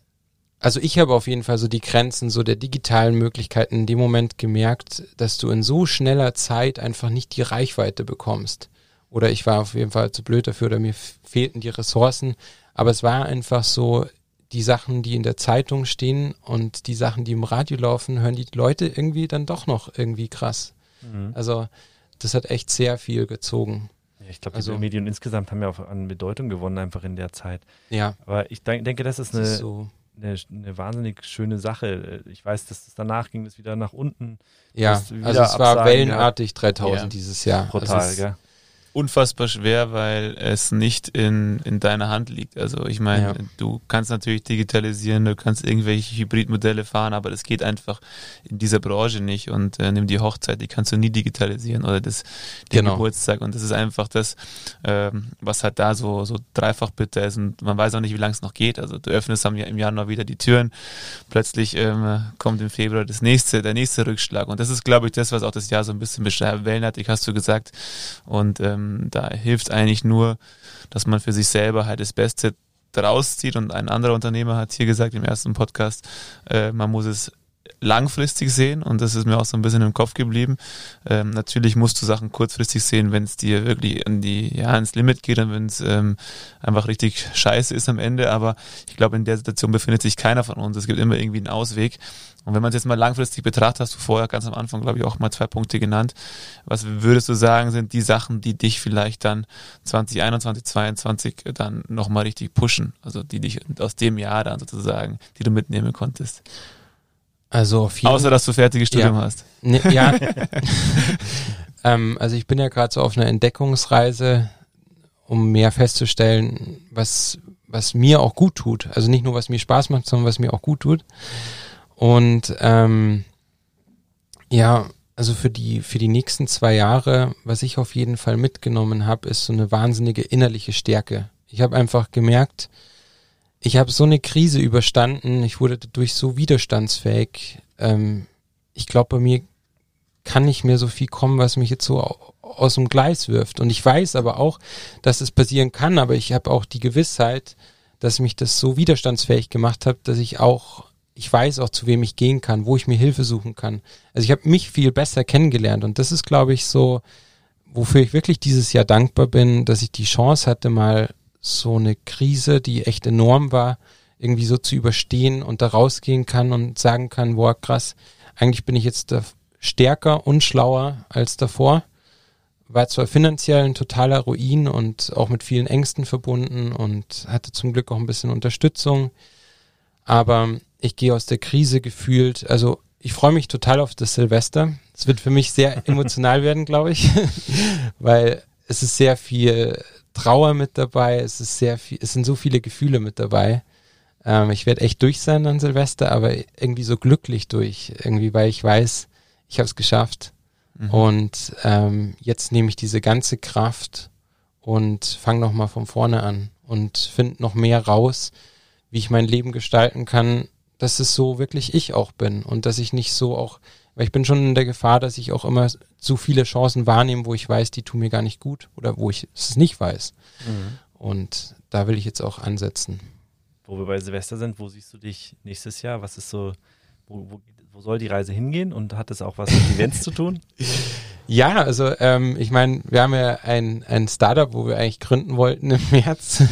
also ich habe auf jeden Fall so die Grenzen so der digitalen Möglichkeiten in dem Moment gemerkt, dass du in so schneller Zeit einfach nicht die Reichweite bekommst. Oder ich war auf jeden Fall zu blöd dafür oder mir fehlten die Ressourcen. Aber es war einfach so, die Sachen, die in der Zeitung stehen und die Sachen, die im Radio laufen, hören die Leute irgendwie dann doch noch irgendwie krass. Mhm. Also das hat echt sehr viel gezogen. Ich glaube, also, die Medien insgesamt haben ja auch an Bedeutung gewonnen, einfach in der Zeit. Ja. Aber ich denke, das ist eine, das ist so eine, eine, wahnsinnig schöne Sache. Ich weiß, dass es danach ging es wieder nach unten. Ja, also es war wellenartig 3000 ja. dieses Jahr. Brutal, also gell? Unfassbar schwer, weil es nicht in, in deiner Hand liegt. Also ich meine, ja. du kannst natürlich digitalisieren, du kannst irgendwelche Hybridmodelle fahren, aber das geht einfach in dieser Branche nicht. Und äh, nimm die Hochzeit, die kannst du nie digitalisieren oder das den genau. Geburtstag. Und das ist einfach das, ähm, was halt da so, so dreifach bitter ist. Und man weiß auch nicht, wie lange es noch geht. Also du öffnest am, im Januar wieder die Türen, plötzlich ähm, kommt im Februar das nächste, der nächste Rückschlag. Und das ist, glaube ich, das, was auch das Jahr so ein bisschen beschreibt. Wellenartig hast du gesagt. Und ähm, ähm, da hilft eigentlich nur, dass man für sich selber halt das Beste draus zieht und ein anderer Unternehmer hat hier gesagt im ersten Podcast, äh, man muss es langfristig sehen und das ist mir auch so ein bisschen im Kopf geblieben. Ähm, natürlich musst du Sachen kurzfristig sehen, wenn es dir wirklich in die, ja, ins Limit geht und wenn es ähm, einfach richtig scheiße ist am Ende, aber ich glaube, in der Situation befindet sich keiner von uns. Es gibt immer irgendwie einen Ausweg. Und wenn man es jetzt mal langfristig betrachtet, hast du vorher ganz am Anfang, glaube ich, auch mal zwei Punkte genannt. Was würdest du sagen, sind die Sachen, die dich vielleicht dann 2021, 2022 dann nochmal richtig pushen? Also die dich aus dem Jahr dann sozusagen, die du mitnehmen konntest? Also auf jeden Außer, dass du fertiges Studium ja. hast. Ne, ja. ähm, also ich bin ja gerade so auf einer Entdeckungsreise, um mehr festzustellen, was, was mir auch gut tut. Also nicht nur, was mir Spaß macht, sondern was mir auch gut tut. Und ähm, ja, also für die, für die nächsten zwei Jahre, was ich auf jeden Fall mitgenommen habe, ist so eine wahnsinnige innerliche Stärke. Ich habe einfach gemerkt, ich habe so eine Krise überstanden, ich wurde dadurch so widerstandsfähig. Ähm, ich glaube, bei mir kann nicht mehr so viel kommen, was mich jetzt so aus dem Gleis wirft. Und ich weiß aber auch, dass es passieren kann, aber ich habe auch die Gewissheit, dass mich das so widerstandsfähig gemacht hat, dass ich auch, ich weiß auch, zu wem ich gehen kann, wo ich mir Hilfe suchen kann. Also ich habe mich viel besser kennengelernt und das ist, glaube ich, so, wofür ich wirklich dieses Jahr dankbar bin, dass ich die Chance hatte, mal so eine Krise, die echt enorm war, irgendwie so zu überstehen und da rausgehen kann und sagen kann, boah, krass, eigentlich bin ich jetzt stärker und schlauer als davor. War zwar finanziell ein totaler Ruin und auch mit vielen Ängsten verbunden und hatte zum Glück auch ein bisschen Unterstützung. Aber ich gehe aus der Krise gefühlt, also ich freue mich total auf das Silvester. Es wird für mich sehr emotional werden, glaube ich, [laughs] weil es ist sehr viel Trauer mit dabei, es ist sehr viel, es sind so viele Gefühle mit dabei. Ähm, ich werde echt durch sein an Silvester, aber irgendwie so glücklich durch, irgendwie, weil ich weiß, ich habe es geschafft. Mhm. Und ähm, jetzt nehme ich diese ganze Kraft und fange nochmal von vorne an und finde noch mehr raus, wie ich mein Leben gestalten kann, dass es so wirklich ich auch bin und dass ich nicht so auch weil ich bin schon in der Gefahr, dass ich auch immer zu viele Chancen wahrnehme, wo ich weiß, die tun mir gar nicht gut oder wo ich es nicht weiß. Mhm. Und da will ich jetzt auch ansetzen. Wo wir bei Silvester sind, wo siehst du dich nächstes Jahr? Was ist so, wo, wo, wo soll die Reise hingehen und hat das auch was mit Events zu tun? [laughs] Ja, also ähm, ich meine, wir haben ja ein, ein Startup, wo wir eigentlich gründen wollten im März,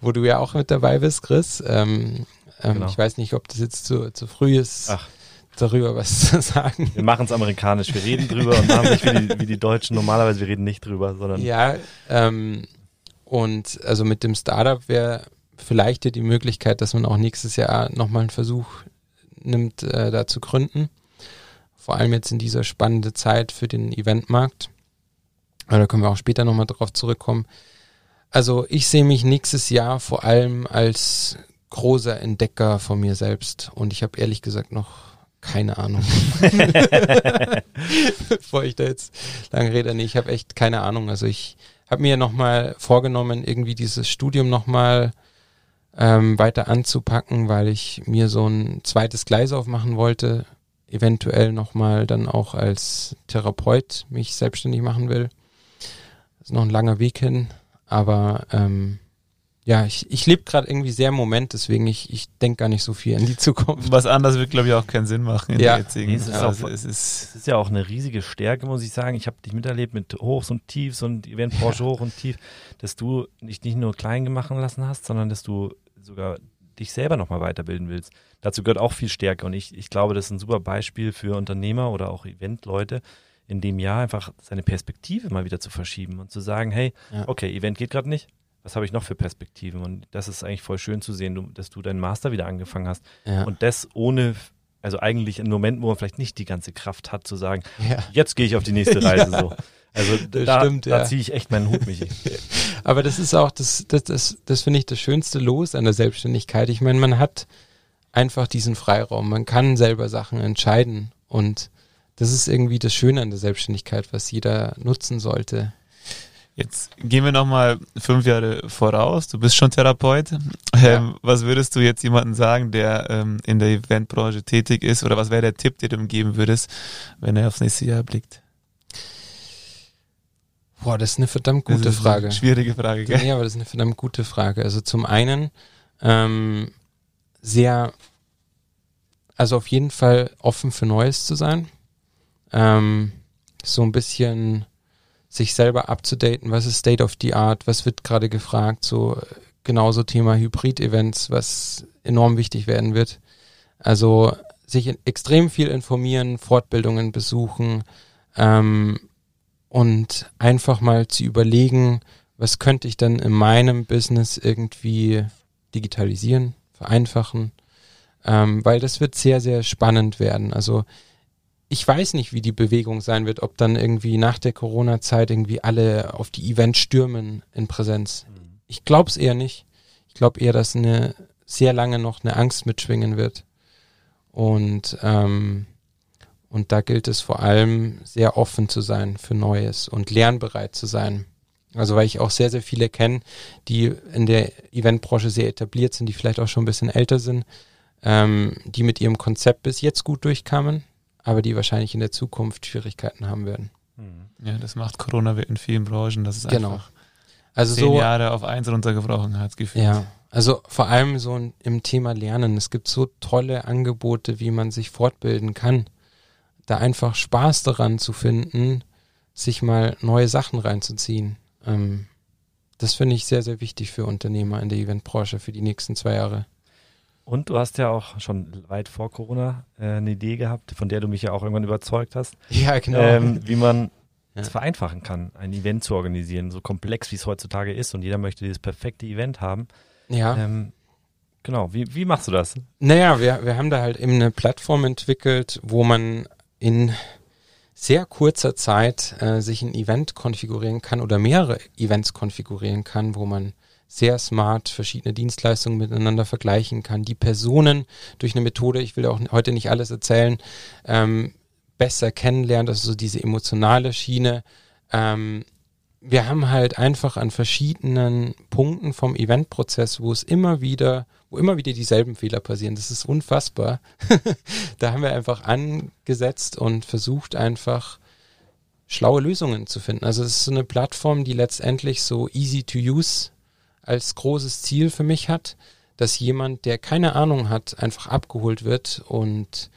wo du ja auch mit dabei bist, Chris. Ähm, ähm, genau. Ich weiß nicht, ob das jetzt zu, zu früh ist. Ach darüber was [laughs] zu sagen. Wir machen es amerikanisch. Wir reden drüber und machen nicht wie die, wie die Deutschen normalerweise. Wir reden nicht drüber, sondern. Ja, ähm, und also mit dem Startup wäre vielleicht ja die Möglichkeit, dass man auch nächstes Jahr nochmal einen Versuch nimmt, äh, da zu gründen. Vor allem jetzt in dieser spannenden Zeit für den Eventmarkt. Aber da können wir auch später nochmal drauf zurückkommen. Also ich sehe mich nächstes Jahr vor allem als großer Entdecker von mir selbst. Und ich habe ehrlich gesagt noch keine Ahnung. [laughs] Bevor ich da jetzt lange rede, nee, ich habe echt keine Ahnung. Also ich habe mir nochmal vorgenommen, irgendwie dieses Studium nochmal ähm, weiter anzupacken, weil ich mir so ein zweites Gleis aufmachen wollte, eventuell nochmal dann auch als Therapeut mich selbstständig machen will. Das ist noch ein langer Weg hin, aber ähm, ja, ich, ich lebe gerade irgendwie sehr im Moment, deswegen ich, ich denke gar nicht so viel an die Zukunft. Was anderes wird, glaube ich, auch keinen Sinn machen in ja. der jetzigen. Nee, es, ist also, auch, es, ist es ist ja auch eine riesige Stärke, muss ich sagen. Ich habe dich miterlebt mit Hochs und Tiefs und Eventbranche ja. hoch und tief, dass du dich nicht nur klein gemacht lassen hast, sondern dass du sogar dich selber nochmal weiterbilden willst. Dazu gehört auch viel Stärke und ich, ich glaube, das ist ein super Beispiel für Unternehmer oder auch Eventleute, in dem Jahr einfach seine Perspektive mal wieder zu verschieben und zu sagen, hey, ja. okay, Event geht gerade nicht, was habe ich noch für Perspektiven? Und das ist eigentlich voll schön zu sehen, du, dass du deinen Master wieder angefangen hast. Ja. Und das ohne, also eigentlich in Momenten, wo man vielleicht nicht die ganze Kraft hat, zu sagen, ja. jetzt gehe ich auf die nächste [laughs] Reise so. Also das da, stimmt, da ziehe ich echt meinen Hut, Michi. [laughs] Aber das ist auch, das, das, das, das finde ich das schönste Los an der Selbstständigkeit. Ich meine, man hat einfach diesen Freiraum. Man kann selber Sachen entscheiden. Und das ist irgendwie das Schöne an der Selbstständigkeit, was jeder nutzen sollte. Jetzt gehen wir nochmal fünf Jahre voraus. Du bist schon Therapeut. Ja. Ähm, was würdest du jetzt jemandem sagen, der ähm, in der Eventbranche tätig ist? Oder was wäre der Tipp, den du ihm geben würdest, wenn er aufs nächste Jahr blickt? Boah, das ist eine verdammt gute Frage. Eine schwierige Frage, gell? Ja, aber das ist eine verdammt gute Frage. Also zum einen ähm, sehr also auf jeden Fall offen für Neues zu sein. Ähm, so ein bisschen sich selber abzudaten, was ist State of the Art, was wird gerade gefragt, so genauso Thema Hybrid-Events, was enorm wichtig werden wird. Also sich extrem viel informieren, Fortbildungen besuchen ähm, und einfach mal zu überlegen, was könnte ich dann in meinem Business irgendwie digitalisieren, vereinfachen, ähm, weil das wird sehr, sehr spannend werden. Also ich weiß nicht, wie die Bewegung sein wird, ob dann irgendwie nach der Corona-Zeit irgendwie alle auf die Events stürmen in Präsenz. Mhm. Ich glaube es eher nicht. Ich glaube eher, dass eine sehr lange noch eine Angst mitschwingen wird. Und, ähm, und da gilt es vor allem sehr offen zu sein für Neues und lernbereit zu sein. Also weil ich auch sehr, sehr viele kenne, die in der Eventbranche sehr etabliert sind, die vielleicht auch schon ein bisschen älter sind, ähm, die mit ihrem Konzept bis jetzt gut durchkamen, aber die wahrscheinlich in der Zukunft Schwierigkeiten haben werden. Mhm. Ja, das macht Corona in vielen Branchen, dass es genau. einfach also zehn so, Jahre auf eins runtergebrochen hat, gefühlt. Ja, also vor allem so im Thema Lernen. Es gibt so tolle Angebote, wie man sich fortbilden kann. Da einfach Spaß daran zu finden, sich mal neue Sachen reinzuziehen. Ähm, das finde ich sehr, sehr wichtig für Unternehmer in der Eventbranche für die nächsten zwei Jahre. Und du hast ja auch schon weit vor Corona äh, eine Idee gehabt, von der du mich ja auch irgendwann überzeugt hast. Ja, genau. Ähm, wie man [laughs] ja. es vereinfachen kann, ein Event zu organisieren, so komplex wie es heutzutage ist und jeder möchte dieses perfekte Event haben. Ja. Ähm, genau, wie, wie machst du das? Naja, wir, wir haben da halt eben eine Plattform entwickelt, wo man in sehr kurzer Zeit äh, sich ein Event konfigurieren kann oder mehrere Events konfigurieren kann, wo man sehr smart verschiedene Dienstleistungen miteinander vergleichen kann, die Personen durch eine Methode, ich will auch heute nicht alles erzählen, ähm, besser kennenlernt, also so diese emotionale Schiene. Ähm, wir haben halt einfach an verschiedenen Punkten vom Eventprozess, wo es immer wieder, wo immer wieder dieselben Fehler passieren. Das ist unfassbar. [laughs] da haben wir einfach angesetzt und versucht einfach schlaue Lösungen zu finden. Also es ist so eine Plattform, die letztendlich so easy to use als großes Ziel für mich hat, dass jemand, der keine Ahnung hat, einfach abgeholt wird und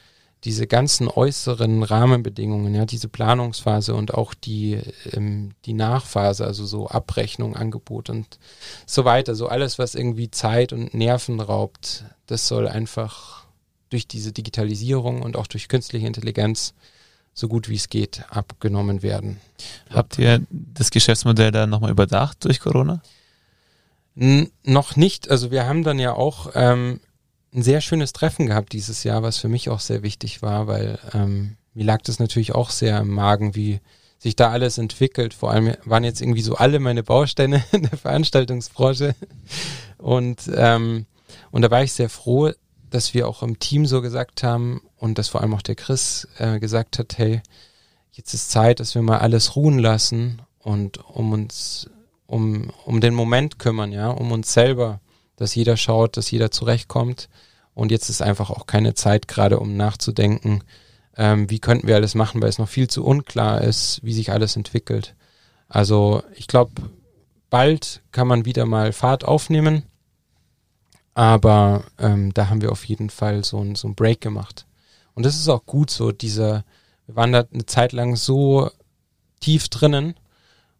diese ganzen äußeren Rahmenbedingungen, ja, diese Planungsphase und auch die, ähm, die Nachphase, also so Abrechnung, Angebot und so weiter, so alles, was irgendwie Zeit und Nerven raubt, das soll einfach durch diese Digitalisierung und auch durch künstliche Intelligenz so gut wie es geht abgenommen werden. Habt ihr das Geschäftsmodell dann nochmal überdacht durch Corona? Noch nicht. Also wir haben dann ja auch ähm, ein sehr schönes Treffen gehabt dieses Jahr, was für mich auch sehr wichtig war, weil ähm, mir lag das natürlich auch sehr im Magen, wie sich da alles entwickelt. Vor allem waren jetzt irgendwie so alle meine Bausteine [laughs] in der Veranstaltungsbranche. Und, ähm, und da war ich sehr froh, dass wir auch im Team so gesagt haben und dass vor allem auch der Chris äh, gesagt hat, hey, jetzt ist Zeit, dass wir mal alles ruhen lassen und um uns um, um den Moment kümmern, ja, um uns selber, dass jeder schaut, dass jeder zurechtkommt. Und jetzt ist einfach auch keine Zeit gerade, um nachzudenken, ähm, wie könnten wir alles machen, weil es noch viel zu unklar ist, wie sich alles entwickelt. Also ich glaube, bald kann man wieder mal Fahrt aufnehmen, aber ähm, da haben wir auf jeden Fall so ein, so ein Break gemacht. Und das ist auch gut so, dieser, wir waren da eine Zeit lang so tief drinnen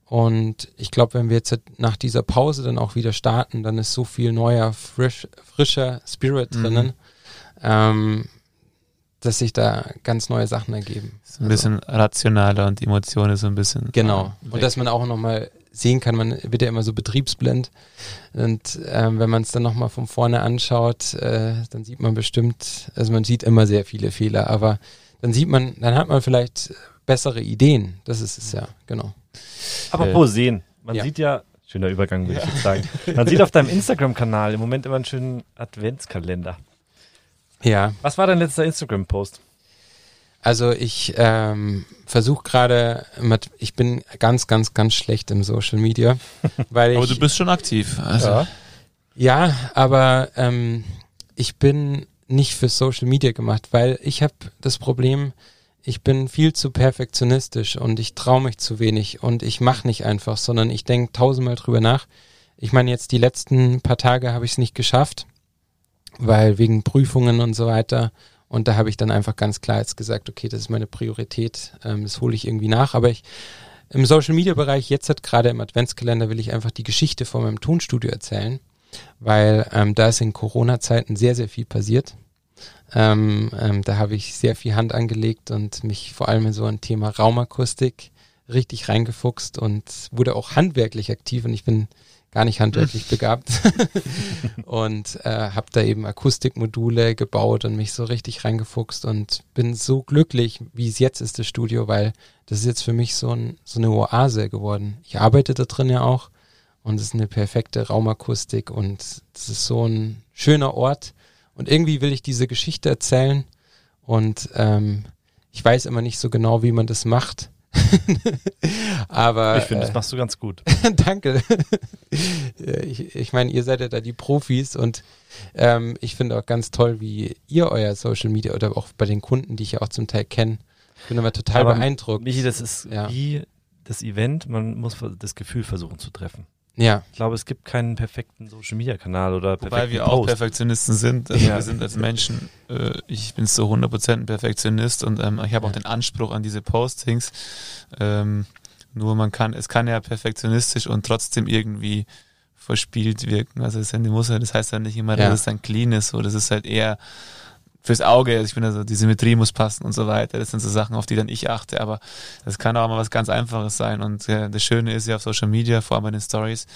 und ich glaube, wenn wir jetzt nach dieser Pause dann auch wieder starten, dann ist so viel neuer, frisch, frischer Spirit mhm. drinnen, ähm, dass sich da ganz neue Sachen ergeben. So ein also, bisschen rationaler und die Emotionen so ein bisschen. Genau. Und dass man auch nochmal sehen kann, man wird ja immer so betriebsblind. Und ähm, wenn man es dann nochmal von vorne anschaut, äh, dann sieht man bestimmt, also man sieht immer sehr viele Fehler, aber dann sieht man, dann hat man vielleicht bessere Ideen. Das ist es ja, genau. Apropos äh, sehen. Man ja. sieht ja, schöner Übergang würde ja. ich jetzt sagen. Man sieht auf deinem Instagram-Kanal im Moment immer einen schönen Adventskalender. Ja. Was war dein letzter Instagram-Post? Also ich ähm, versuche gerade, ich bin ganz, ganz, ganz schlecht im Social Media, [laughs] weil ich. Aber du bist schon aktiv. Also. Ja. ja, aber ähm, ich bin nicht für Social Media gemacht, weil ich habe das Problem, ich bin viel zu perfektionistisch und ich traue mich zu wenig und ich mache nicht einfach, sondern ich denke tausendmal drüber nach. Ich meine, jetzt die letzten paar Tage habe ich es nicht geschafft, weil wegen Prüfungen und so weiter Und da habe ich dann einfach ganz klar jetzt gesagt, okay, das ist meine Priorität, ähm, das hole ich irgendwie nach. Aber ich im Social Media Bereich, jetzt hat gerade im Adventskalender, will ich einfach die Geschichte von meinem Tonstudio erzählen, weil ähm, da ist in Corona-Zeiten sehr, sehr viel passiert. Ähm, ähm, da habe ich sehr viel Hand angelegt und mich vor allem in so ein Thema Raumakustik richtig reingefuchst und wurde auch handwerklich aktiv und ich bin gar nicht handwerklich [laughs] begabt [laughs] und äh, habe da eben Akustikmodule gebaut und mich so richtig reingefuchst und bin so glücklich, wie es jetzt ist, das Studio, weil das ist jetzt für mich so, ein, so eine Oase geworden. Ich arbeite da drin ja auch und es ist eine perfekte Raumakustik und es ist so ein schöner Ort und irgendwie will ich diese Geschichte erzählen und ähm, ich weiß immer nicht so genau, wie man das macht [laughs] Aber ich finde, das äh, machst du ganz gut. [laughs] danke. ich, ich meine, ihr seid ja da die Profis und ähm, ich finde auch ganz toll, wie ihr euer Social Media oder auch bei den Kunden, die ich ja auch zum Teil kenne, ich bin immer total Aber beeindruckt. Michi, das ist ja. wie das Event, man muss das Gefühl versuchen zu treffen. Ja. Ich glaube, es gibt keinen perfekten Social Media Kanal oder perfekten Wobei wir Post. auch Perfektionisten sind. Also ja. Wir sind als Menschen, äh, ich bin so 100% ein Perfektionist und ähm, ich habe auch den Anspruch an diese Postings. Ähm, nur man kann, es kann ja perfektionistisch und trotzdem irgendwie verspielt wirken. Also das Handy muss ja, das heißt ja nicht immer, dass es dann clean ist. So, das ist halt eher fürs Auge. Also ich finde, also die Symmetrie muss passen und so weiter. Das sind so Sachen, auf die dann ich achte. Aber das kann auch mal was ganz Einfaches sein. Und äh, das Schöne ist ja auf Social Media, vor allem bei den Stories,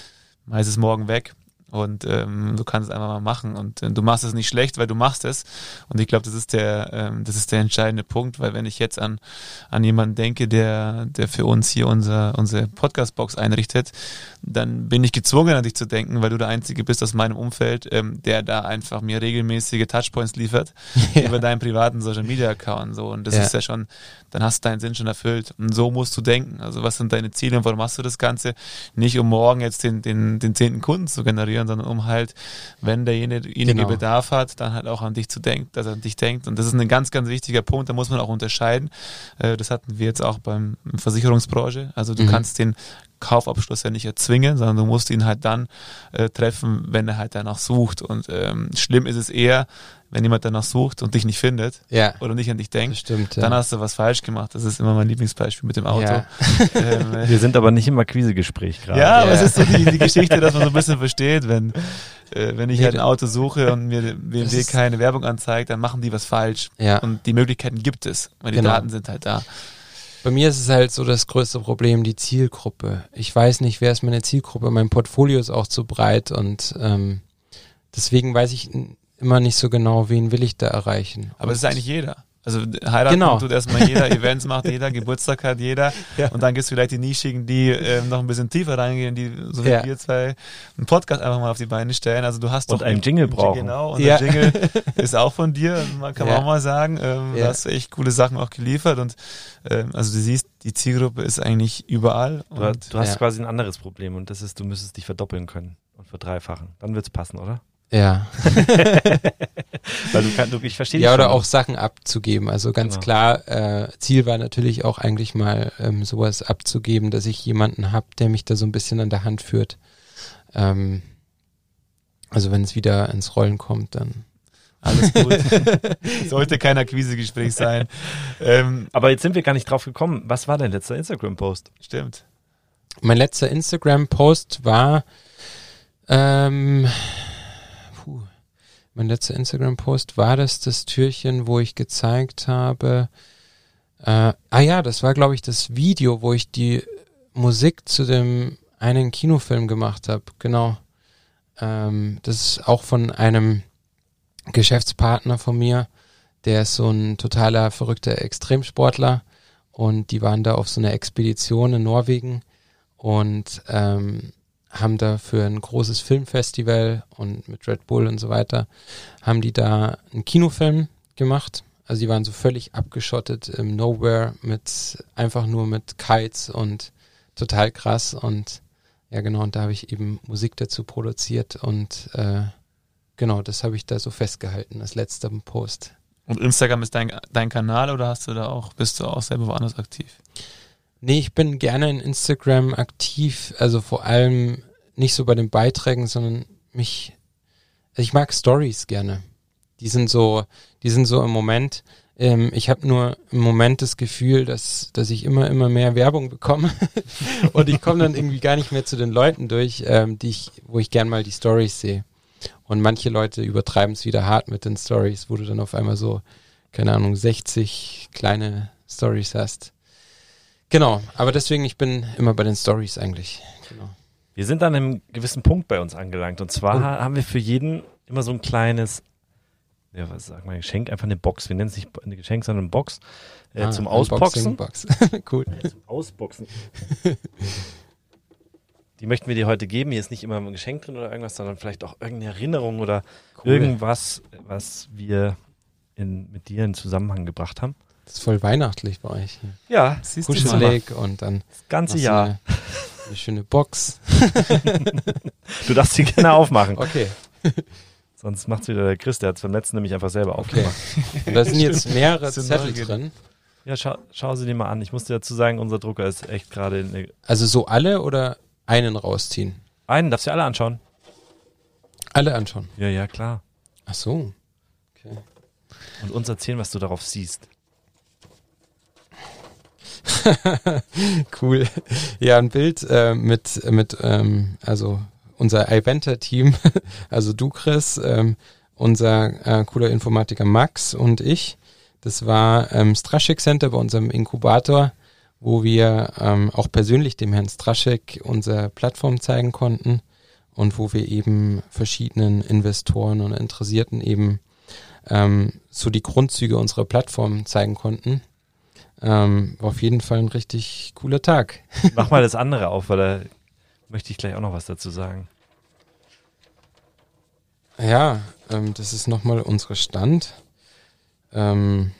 meist ist morgen weg. Und ähm, du kannst es einfach mal machen. Und äh, du machst es nicht schlecht, weil du machst es. Und ich glaube, das ist der, ähm, das ist der entscheidende Punkt, weil wenn ich jetzt an, an jemanden denke, der, der für uns hier unser, unsere Podcast-Box einrichtet, dann bin ich gezwungen, an dich zu denken, weil du der Einzige bist aus meinem Umfeld, ähm, der da einfach mir regelmäßige Touchpoints liefert [laughs] ja. über deinen privaten Social Media Account. So. Und das ja. ist ja schon, dann hast du deinen Sinn schon erfüllt. Und so musst du denken. Also was sind deine Ziele und warum machst du das Ganze? Nicht um morgen jetzt den, den, den zehnten Kunden zu generieren, sondern um halt, wenn derjenige genau. Bedarf hat, dann halt auch an dich zu denken, dass er an dich denkt. Und das ist ein ganz, ganz wichtiger Punkt. Da muss man auch unterscheiden. Äh, das hatten wir jetzt auch beim Versicherungsbranche. Also du mhm. kannst den Kaufabschluss ja nicht erzwingen, sondern du musst ihn halt dann äh, treffen, wenn er halt danach sucht. Und ähm, schlimm ist es eher, wenn jemand danach sucht und dich nicht findet ja. oder nicht an dich denkt, stimmt, dann hast du was falsch gemacht. Das ist immer mein Lieblingsbeispiel mit dem Auto. Ja. [laughs] Ähm, [laughs] Wir sind aber nicht im Akquisegespräch gerade. Ja, aber es ist so die, die, Geschichte, dass man so ein bisschen versteht, wenn, äh, wenn ich halt ein Auto suche und mir BMW keine Werbung anzeigt, dann machen die was falsch. Ja. Und die Möglichkeiten gibt es, weil die genau. Daten sind halt da. Bei mir ist es halt so das größte Problem, die Zielgruppe. Ich weiß nicht, wer ist meine Zielgruppe. Mein Portfolio ist auch zu breit und ähm, deswegen weiß ich immer nicht so genau, wen will ich da erreichen. Aber es ist eigentlich jeder. Also heiraten genau. tut erstmal jeder, [laughs] Events macht jeder, Geburtstag hat jeder ja. und dann gibt es vielleicht die Nischigen, die ähm, noch ein bisschen tiefer reingehen, die so wie ja. wir zwei einen Podcast einfach mal auf die Beine stellen. Also du hast und einen Jingle brauchen. Genau, und ja. der Jingle [laughs] ist auch von dir, man kann auch mal sagen, ähm, ja. du hast echt coole Sachen auch geliefert und ähm, also du siehst, die Zielgruppe ist eigentlich überall. Du, du hast quasi ein anderes Problem und das ist, du müsstest dich verdoppeln können und verdreifachen. Dann wird's passen, oder? Ja. [laughs] Weil du kannst, du, ich verstehe Ja, oder auch Sachen abzugeben. Also ganz genau. klar, äh, Ziel war natürlich auch eigentlich mal ähm, sowas abzugeben, dass ich jemanden habe, der mich da so ein bisschen an der Hand führt. Ähm, also wenn es wieder ins Rollen kommt, dann alles gut. [laughs] Sollte kein Akquisegespräch sein. Ähm, Aber jetzt sind wir gar nicht drauf gekommen. Was war dein letzter Instagram-Post? Stimmt. Mein letzter Instagram-Post war ähm, mein letzter Instagram-Post war das das Türchen, wo ich gezeigt habe. Äh, ah ja, das war, glaube ich, das Video, wo ich die Musik zu dem einen Kinofilm gemacht habe. Genau. Ähm, das ist auch von einem Geschäftspartner von mir. Der ist so ein totaler verrückter Extremsportler und die waren da auf so einer Expedition in Norwegen und ähm, haben da für ein großes Filmfestival und mit Red Bull und so weiter, haben die da einen Kinofilm gemacht. Also die waren so völlig abgeschottet im Nowhere mit einfach nur mit Kites und total krass und ja genau, und da habe ich eben Musik dazu produziert und äh, genau, das habe ich da so festgehalten als letzter Post. Und Instagram ist dein, dein Kanal oder hast du da auch, bist du auch selber woanders aktiv? Nee, ich bin gerne in Instagram aktiv, also vor allem nicht so bei den Beiträgen, sondern mich, also ich mag Stories gerne. Die sind so, die sind so im Moment. Ähm, ich habe nur im Moment das Gefühl, dass, dass ich immer, immer mehr Werbung bekomme [laughs] und ich komme dann irgendwie gar nicht mehr zu den Leuten durch, ähm, die ich, wo ich gern mal die Stories sehe. Und manche Leute übertreiben es wieder hart mit den Stories, wo du dann auf einmal so, keine Ahnung, 60 kleine Stories hast. Genau, aber deswegen, ich bin immer bei den Stories eigentlich. Genau. Wir sind an einem gewissen Punkt bei uns angelangt. Und zwar oh. haben wir für jeden immer so ein kleines, ja, was sagen wir, Geschenk, einfach eine Box. Wir nennen es nicht ein Geschenk, sondern eine Box äh, ah, zum Ausboxen. Box. [laughs] cool. Ja, zum Ausboxen. Die möchten wir dir heute geben. Hier ist nicht immer ein Geschenk drin oder irgendwas, sondern vielleicht auch irgendeine Erinnerung oder cool. irgendwas, was wir in, mit dir in Zusammenhang gebracht haben. Das ist voll weihnachtlich bei euch. Ja, siehst Kuschelig und dann das ganze Jahr. Eine, eine schöne Box. [laughs] du darfst sie gerne aufmachen. Okay. [laughs] Sonst macht es wieder der Chris, der hat es beim letzten nämlich einfach selber okay. aufgemacht. Und da sind jetzt [laughs] mehrere Zettel drin. Ja, schau, schau sie dir mal an. Ich muss dir dazu sagen, unser Drucker ist echt gerade. Also so alle oder einen rausziehen? Einen, darfst du alle anschauen. Alle anschauen? Ja, ja, klar. Ach so. Okay. Und uns erzählen, was du darauf siehst. [laughs] cool. Ja, ein Bild äh, mit, mit ähm, also unser Eventer-Team, [laughs] also du, Chris, ähm, unser äh, cooler Informatiker Max und ich. Das war ähm, Straschek Center bei unserem Inkubator, wo wir ähm, auch persönlich dem Herrn Straschek unsere Plattform zeigen konnten und wo wir eben verschiedenen Investoren und Interessierten eben ähm, so die Grundzüge unserer Plattform zeigen konnten. Ähm, war auf jeden Fall ein richtig cooler Tag. Mach mal [laughs] das andere auf, weil da möchte ich gleich auch noch was dazu sagen. Ja, ähm, das ist nochmal unsere Stand. Ähm,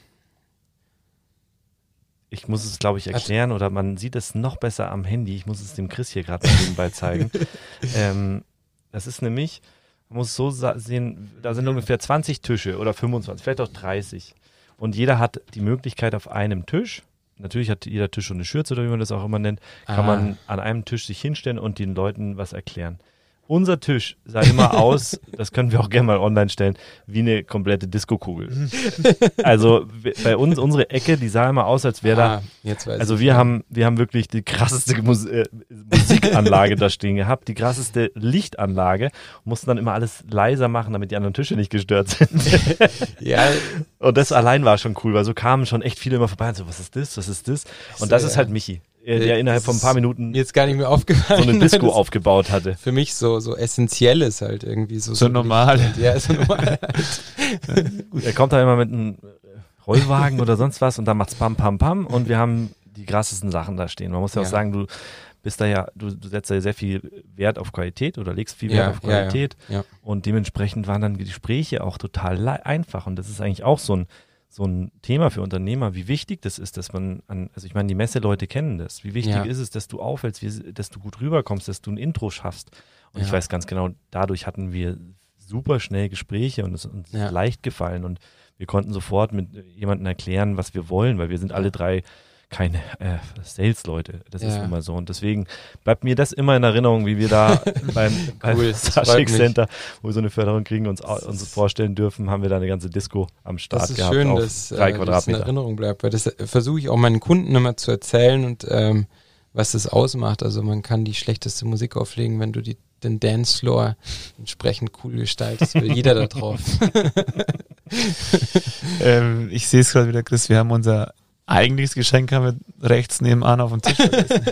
ich muss es, glaube ich, erklären oder man sieht es noch besser am Handy. Ich muss es dem Chris hier gerade nebenbei zeigen. [laughs] ähm, das ist nämlich, man muss so sehen, da sind ungefähr 20 Tische oder 25, vielleicht auch 30. Und jeder hat die Möglichkeit auf einem Tisch, natürlich hat jeder Tisch schon eine Schürze oder wie man das auch immer nennt, kann ah. man an einem Tisch sich hinstellen und den Leuten was erklären. Unser Tisch sah immer [laughs] aus, das können wir auch gerne mal online stellen, wie eine komplette Diskokugel. [laughs] also bei uns, unsere Ecke, die sah immer aus, als wäre ah, da. also wir haben, wir haben wirklich die krasseste Mus äh, Musikanlage da stehen gehabt, die krasseste Lichtanlage, mussten dann immer alles leiser machen, damit die anderen Tische nicht gestört sind. [laughs] ja. Und das allein war schon cool, weil so kamen schon echt viele immer vorbei und so, was ist das, was ist das? Und das ist halt Michi der innerhalb von ein paar Minuten jetzt gar nicht mehr aufgefallen, so eine [laughs] Disco aufgebaut hatte. Für mich so so essentiell ist halt irgendwie so so, so normal. Ja, so normal. Gut, [laughs] [laughs] er kommt da immer mit einem Rollwagen oder sonst was und dann macht's pam pam pam und wir haben die krassesten Sachen da stehen. Man muss ja auch sagen, du bist da ja, du, du setzt da sehr viel Wert auf Qualität oder legst viel Wert ja, auf Qualität ja, ja, und dementsprechend waren dann die Gespräche auch total einfach und das ist eigentlich auch so ein so ein Thema für Unternehmer, wie wichtig das ist, dass man an, also ich meine, die Messeleute kennen das. Wie wichtig ja. ist es, dass du auffällst, wie, dass du gut rüberkommst, dass du ein Intro schaffst. Und ja. ich weiß ganz genau, dadurch hatten wir super schnell Gespräche und es ist uns ja. leicht gefallen und wir konnten sofort mit jemandem erklären, was wir wollen, weil wir sind alle drei keine äh, Sales-Leute. Das ja. ist immer so. Und deswegen bleibt mir das immer in Erinnerung, wie wir da [laughs] beim, cool, beim Center, wo wir so eine Förderung kriegen, uns, uns vorstellen dürfen, haben wir da eine ganze Disco am Start das ist gehabt. Schön, dass drei äh, das in Erinnerung bleibt, weil das äh, versuche ich auch meinen Kunden immer zu erzählen und ähm, was das ausmacht. Also man kann die schlechteste Musik auflegen, wenn du die den Dancefloor entsprechend cool gestaltest, will jeder da drauf. [laughs] [laughs] ähm, ich sehe es gerade wieder, Chris, wir haben unser eigentliches Geschenk haben wir rechts nebenan auf dem Tisch vergessen.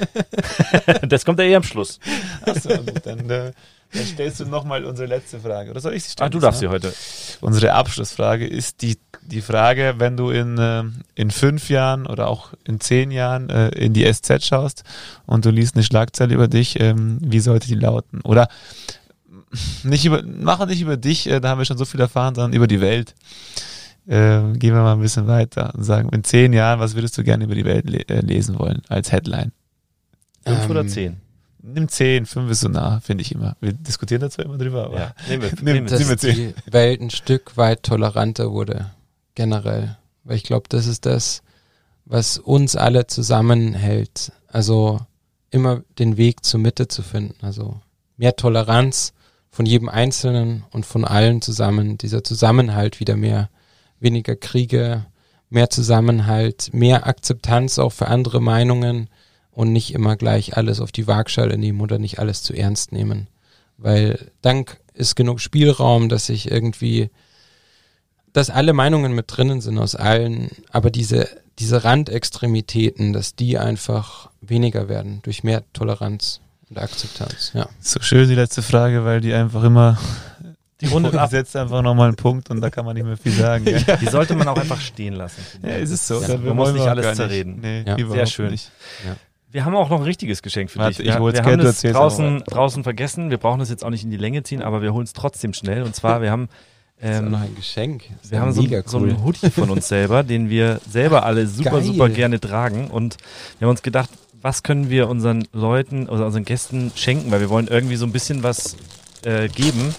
[laughs] das kommt ja eh am Schluss. Achso, gut, dann, äh, dann stellst du nochmal unsere letzte Frage. Oder soll ich sie stellen? Ah, du darfst sie heute. Unsere Abschlussfrage ist die, die Frage, wenn du in, äh, in fünf Jahren oder auch in zehn Jahren äh, in die SZ schaust und du liest eine Schlagzeile über dich, ähm, wie sollte die lauten? Oder nicht über, mache nicht über dich, äh, da haben wir schon so viel erfahren, sondern über die Welt äh, gehen wir mal ein bisschen weiter und sagen, in zehn Jahren, was würdest du gerne über die Welt le äh, lesen wollen als Headline? Fünf ähm, oder zehn? Nimm zehn, fünf ist so nah, finde ich immer. Wir diskutieren da zwar immer drüber, aber ja, nehmen wir, [laughs] nimm, dass nimm wir zehn. die Welt ein Stück weit toleranter wurde, generell. Weil ich glaube, das ist das, was uns alle zusammenhält. Also immer den Weg zur Mitte zu finden. Also mehr Toleranz, von jedem Einzelnen und von allen zusammen, dieser Zusammenhalt wieder mehr, weniger Kriege, mehr Zusammenhalt, mehr Akzeptanz auch für andere Meinungen und nicht immer gleich alles auf die Waagschale nehmen oder nicht alles zu ernst nehmen. Weil dank ist genug Spielraum, dass ich irgendwie, dass alle Meinungen mit drinnen sind aus allen, aber diese, diese Randextremitäten, dass die einfach weniger werden durch mehr Toleranz und Akzeptanz. Ja. So schön die letzte Frage, weil die einfach immer die Runde setzt einfach nochmal einen Punkt und da kann man nicht mehr viel sagen. ja. [laughs] Die sollte man auch einfach stehen lassen. Ja, ist es so. Ja. Man muss nicht alles zerreden. Nee, ja. Sehr schön. Nicht. Ja. Wir haben auch noch ein richtiges Geschenk für Warte, dich. Wir, wir haben es draußen, draußen vergessen. Wir brauchen das jetzt auch nicht in die Länge ziehen, aber wir holen es trotzdem schnell. Und zwar, wir haben ähm, [laughs] das ist noch ein Geschenk. wir haben so, cool. so einen Hoodie von uns [laughs] selber, den wir selber alle super, Geil. super gerne tragen. Und wir haben uns gedacht, was können wir unseren Leuten oder unseren Gästen schenken, weil wir wollen irgendwie so ein bisschen was äh, geben.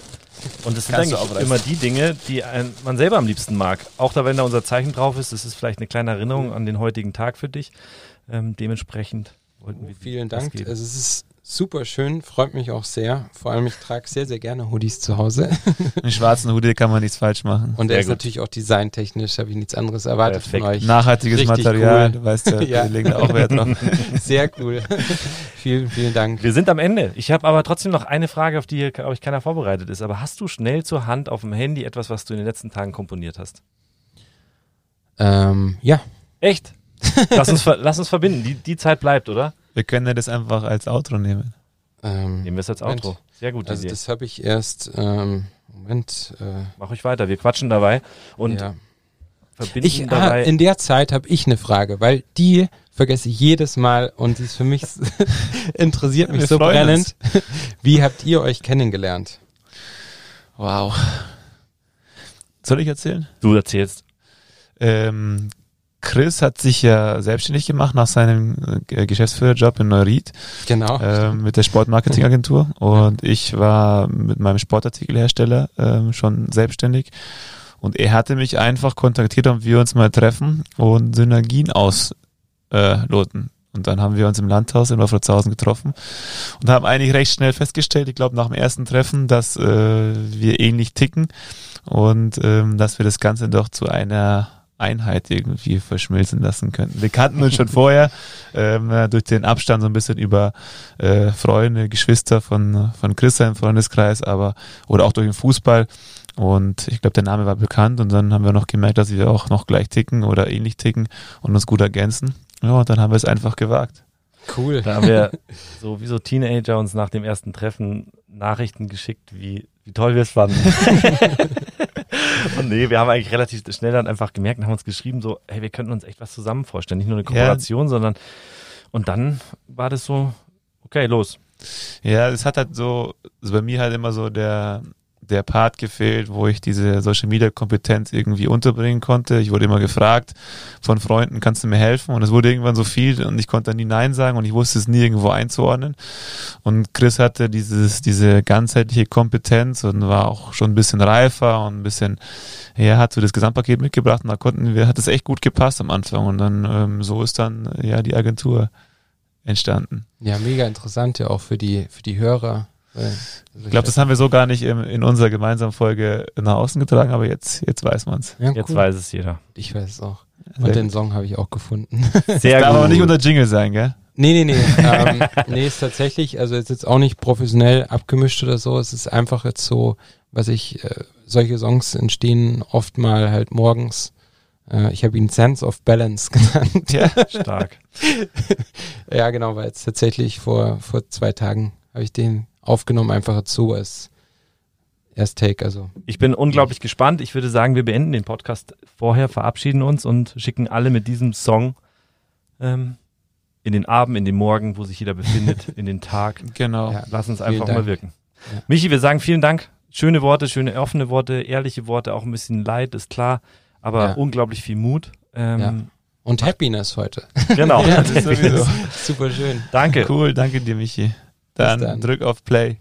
Und das sind Kannst eigentlich immer die Dinge, die ein, man selber am liebsten mag. Auch da, wenn da unser Zeichen drauf ist, das ist vielleicht eine kleine Erinnerung an den heutigen Tag für dich. Ähm, dementsprechend wollten wir. Vielen Dank. Also es ist super schön, freut mich auch sehr. Vor allem, ich trage sehr, sehr gerne Hoodies zu Hause. [laughs] Einen schwarzen Hoodie kann man nichts falsch machen. Und er ist gut. natürlich auch designtechnisch, habe ich nichts anderes erwartet Perfekt. von euch. Nachhaltiges Richtig Material, cool. du [laughs] weißt ja, ja. wir legen auch Wert drauf. [laughs] Sehr cool. vielen, vielen Dank. Wir sind am Ende. Ich habe aber trotzdem noch eine Frage, auf die, glaube ich, keiner vorbereitet ist. Aber hast du schnell zur Hand auf dem Handy etwas, was du in den letzten Tagen komponiert hast? Ähm, ja. Echt? lass, uns, lass uns verbinden. Die, die Zeit bleibt, oder? Wir können ja das einfach als Outro nehmen. Ähm, Nehmen wir es als Moment. Outro. Sehr gut. Also Idee. das habe ich erst, ähm, Moment. Äh, Mach euch weiter, wir quatschen dabei und ja. verbinden ich, ah, dabei. Ah, in der Zeit habe ich eine Frage, weil die vergesse ich jedes Mal und die ist für mich [laughs] interessiert mich so brennend. [laughs] Wie habt ihr euch kennengelernt? Wow. Soll ich erzählen? Du erzählst. Ähm, Chris hat sich ja selbstständig gemacht nach seinem äh, Geschäftsführerjob in Neuried. Genau. Äh, mit der Sportmarketingagentur. Und ich war mit meinem Sportartikelhersteller äh, schon selbstständig. Und er hatte mich einfach kontaktiert, ob wir uns mal treffen und Synergien ausloten. Äh, und dann haben wir uns im Landhaus in Wolfratshausen getroffen und haben eigentlich recht schnell festgestellt, ich glaube nach dem ersten Treffen, dass äh, wir ähnlich ticken und ähm, dass wir das Ganze doch zu einer Einheit irgendwie verschmilzen lassen könnten. Wir kannten uns schon vorher ähm, durch den Abstand so ein bisschen über äh, Freunde, Geschwister von von Chris im Freundeskreis, aber oder auch durch den Fußball. Und ich glaube, der Name war bekannt und dann haben wir noch gemerkt, dass wir auch noch gleich ticken oder ähnlich ticken und uns gut ergänzen. Ja, und dann haben wir es einfach gewagt. Cool. Da haben wir [laughs] so wie so Teenager uns nach dem ersten Treffen Nachrichten geschickt, wie, wie toll wir es fanden. [laughs] und nee, wir haben eigentlich relativ schnell dann einfach gemerkt und haben uns geschrieben, so, hey, wir könnten uns echt was zusammen vorstellen. Nicht nur eine Kooperation, ja. sondern und dann war das so, okay, los. Ja, es hat halt so, also bei mir halt immer so der, der Part gefehlt, wo ich diese Social Media Kompetenz irgendwie unterbringen konnte. Ich wurde immer gefragt von Freunden, kannst du mir helfen? Und es wurde irgendwann so viel und ich konnte nie Nein sagen und ich wusste es nie irgendwo einzuordnen. Und Chris hatte dieses, diese ganzheitliche Kompetenz und war auch schon ein bisschen reifer und ein bisschen, ja, hat so das Gesamtpaket mitgebracht und da konnten wir, hat es echt gut gepasst am Anfang und dann, ähm, so ist dann, ja, die Agentur entstanden. Ja, mega interessant ja auch für die, für die Hörer ich glaube, das haben wir so gar nicht in, in unserer gemeinsamen Folge nach außen getragen, aber jetzt, jetzt weiß man es. Ja, jetzt weiß es jeder. Ich weiß es auch. Und Sehr den gut. Song habe ich auch gefunden. [laughs] Sehr Darf gut. aber nicht unter Jingle sein, gell? Nee, nee, nee. [laughs] ähm, nee, ist tatsächlich, also es ist jetzt auch nicht professionell abgemischt oder so. Es ist einfach jetzt so, was ich, äh, solche Songs entstehen oft mal halt morgens. Äh, ich habe ihn Sense of Balance [laughs] genannt. Ja, stark. ja, genau, weil jetzt tatsächlich vor, vor zwei Tagen habe ich den aufgenommen, einfach so als Erst Take. Also. Ich bin unglaublich gespannt. Ich würde sagen, wir beenden den Podcast vorher, verabschieden uns und schicken alle mit diesem Song ähm, in den Abend, in den Morgen, wo sich jeder befindet, [laughs] in den Tag. Genau. Ja, Lass uns einfach mal wirken. Ja. Michi, wir sagen vielen Dank. Schöne Worte, schöne offene Worte, ehrliche Worte, auch ein bisschen Leid, ist klar, aber ja. unglaublich viel Mut. Ähm, Und Happiness heute. Genau. [laughs] ja, das ist [laughs] sowieso. Super schön. Danke. Cool, danke dir, Michi. Dann, dann drück auf Play.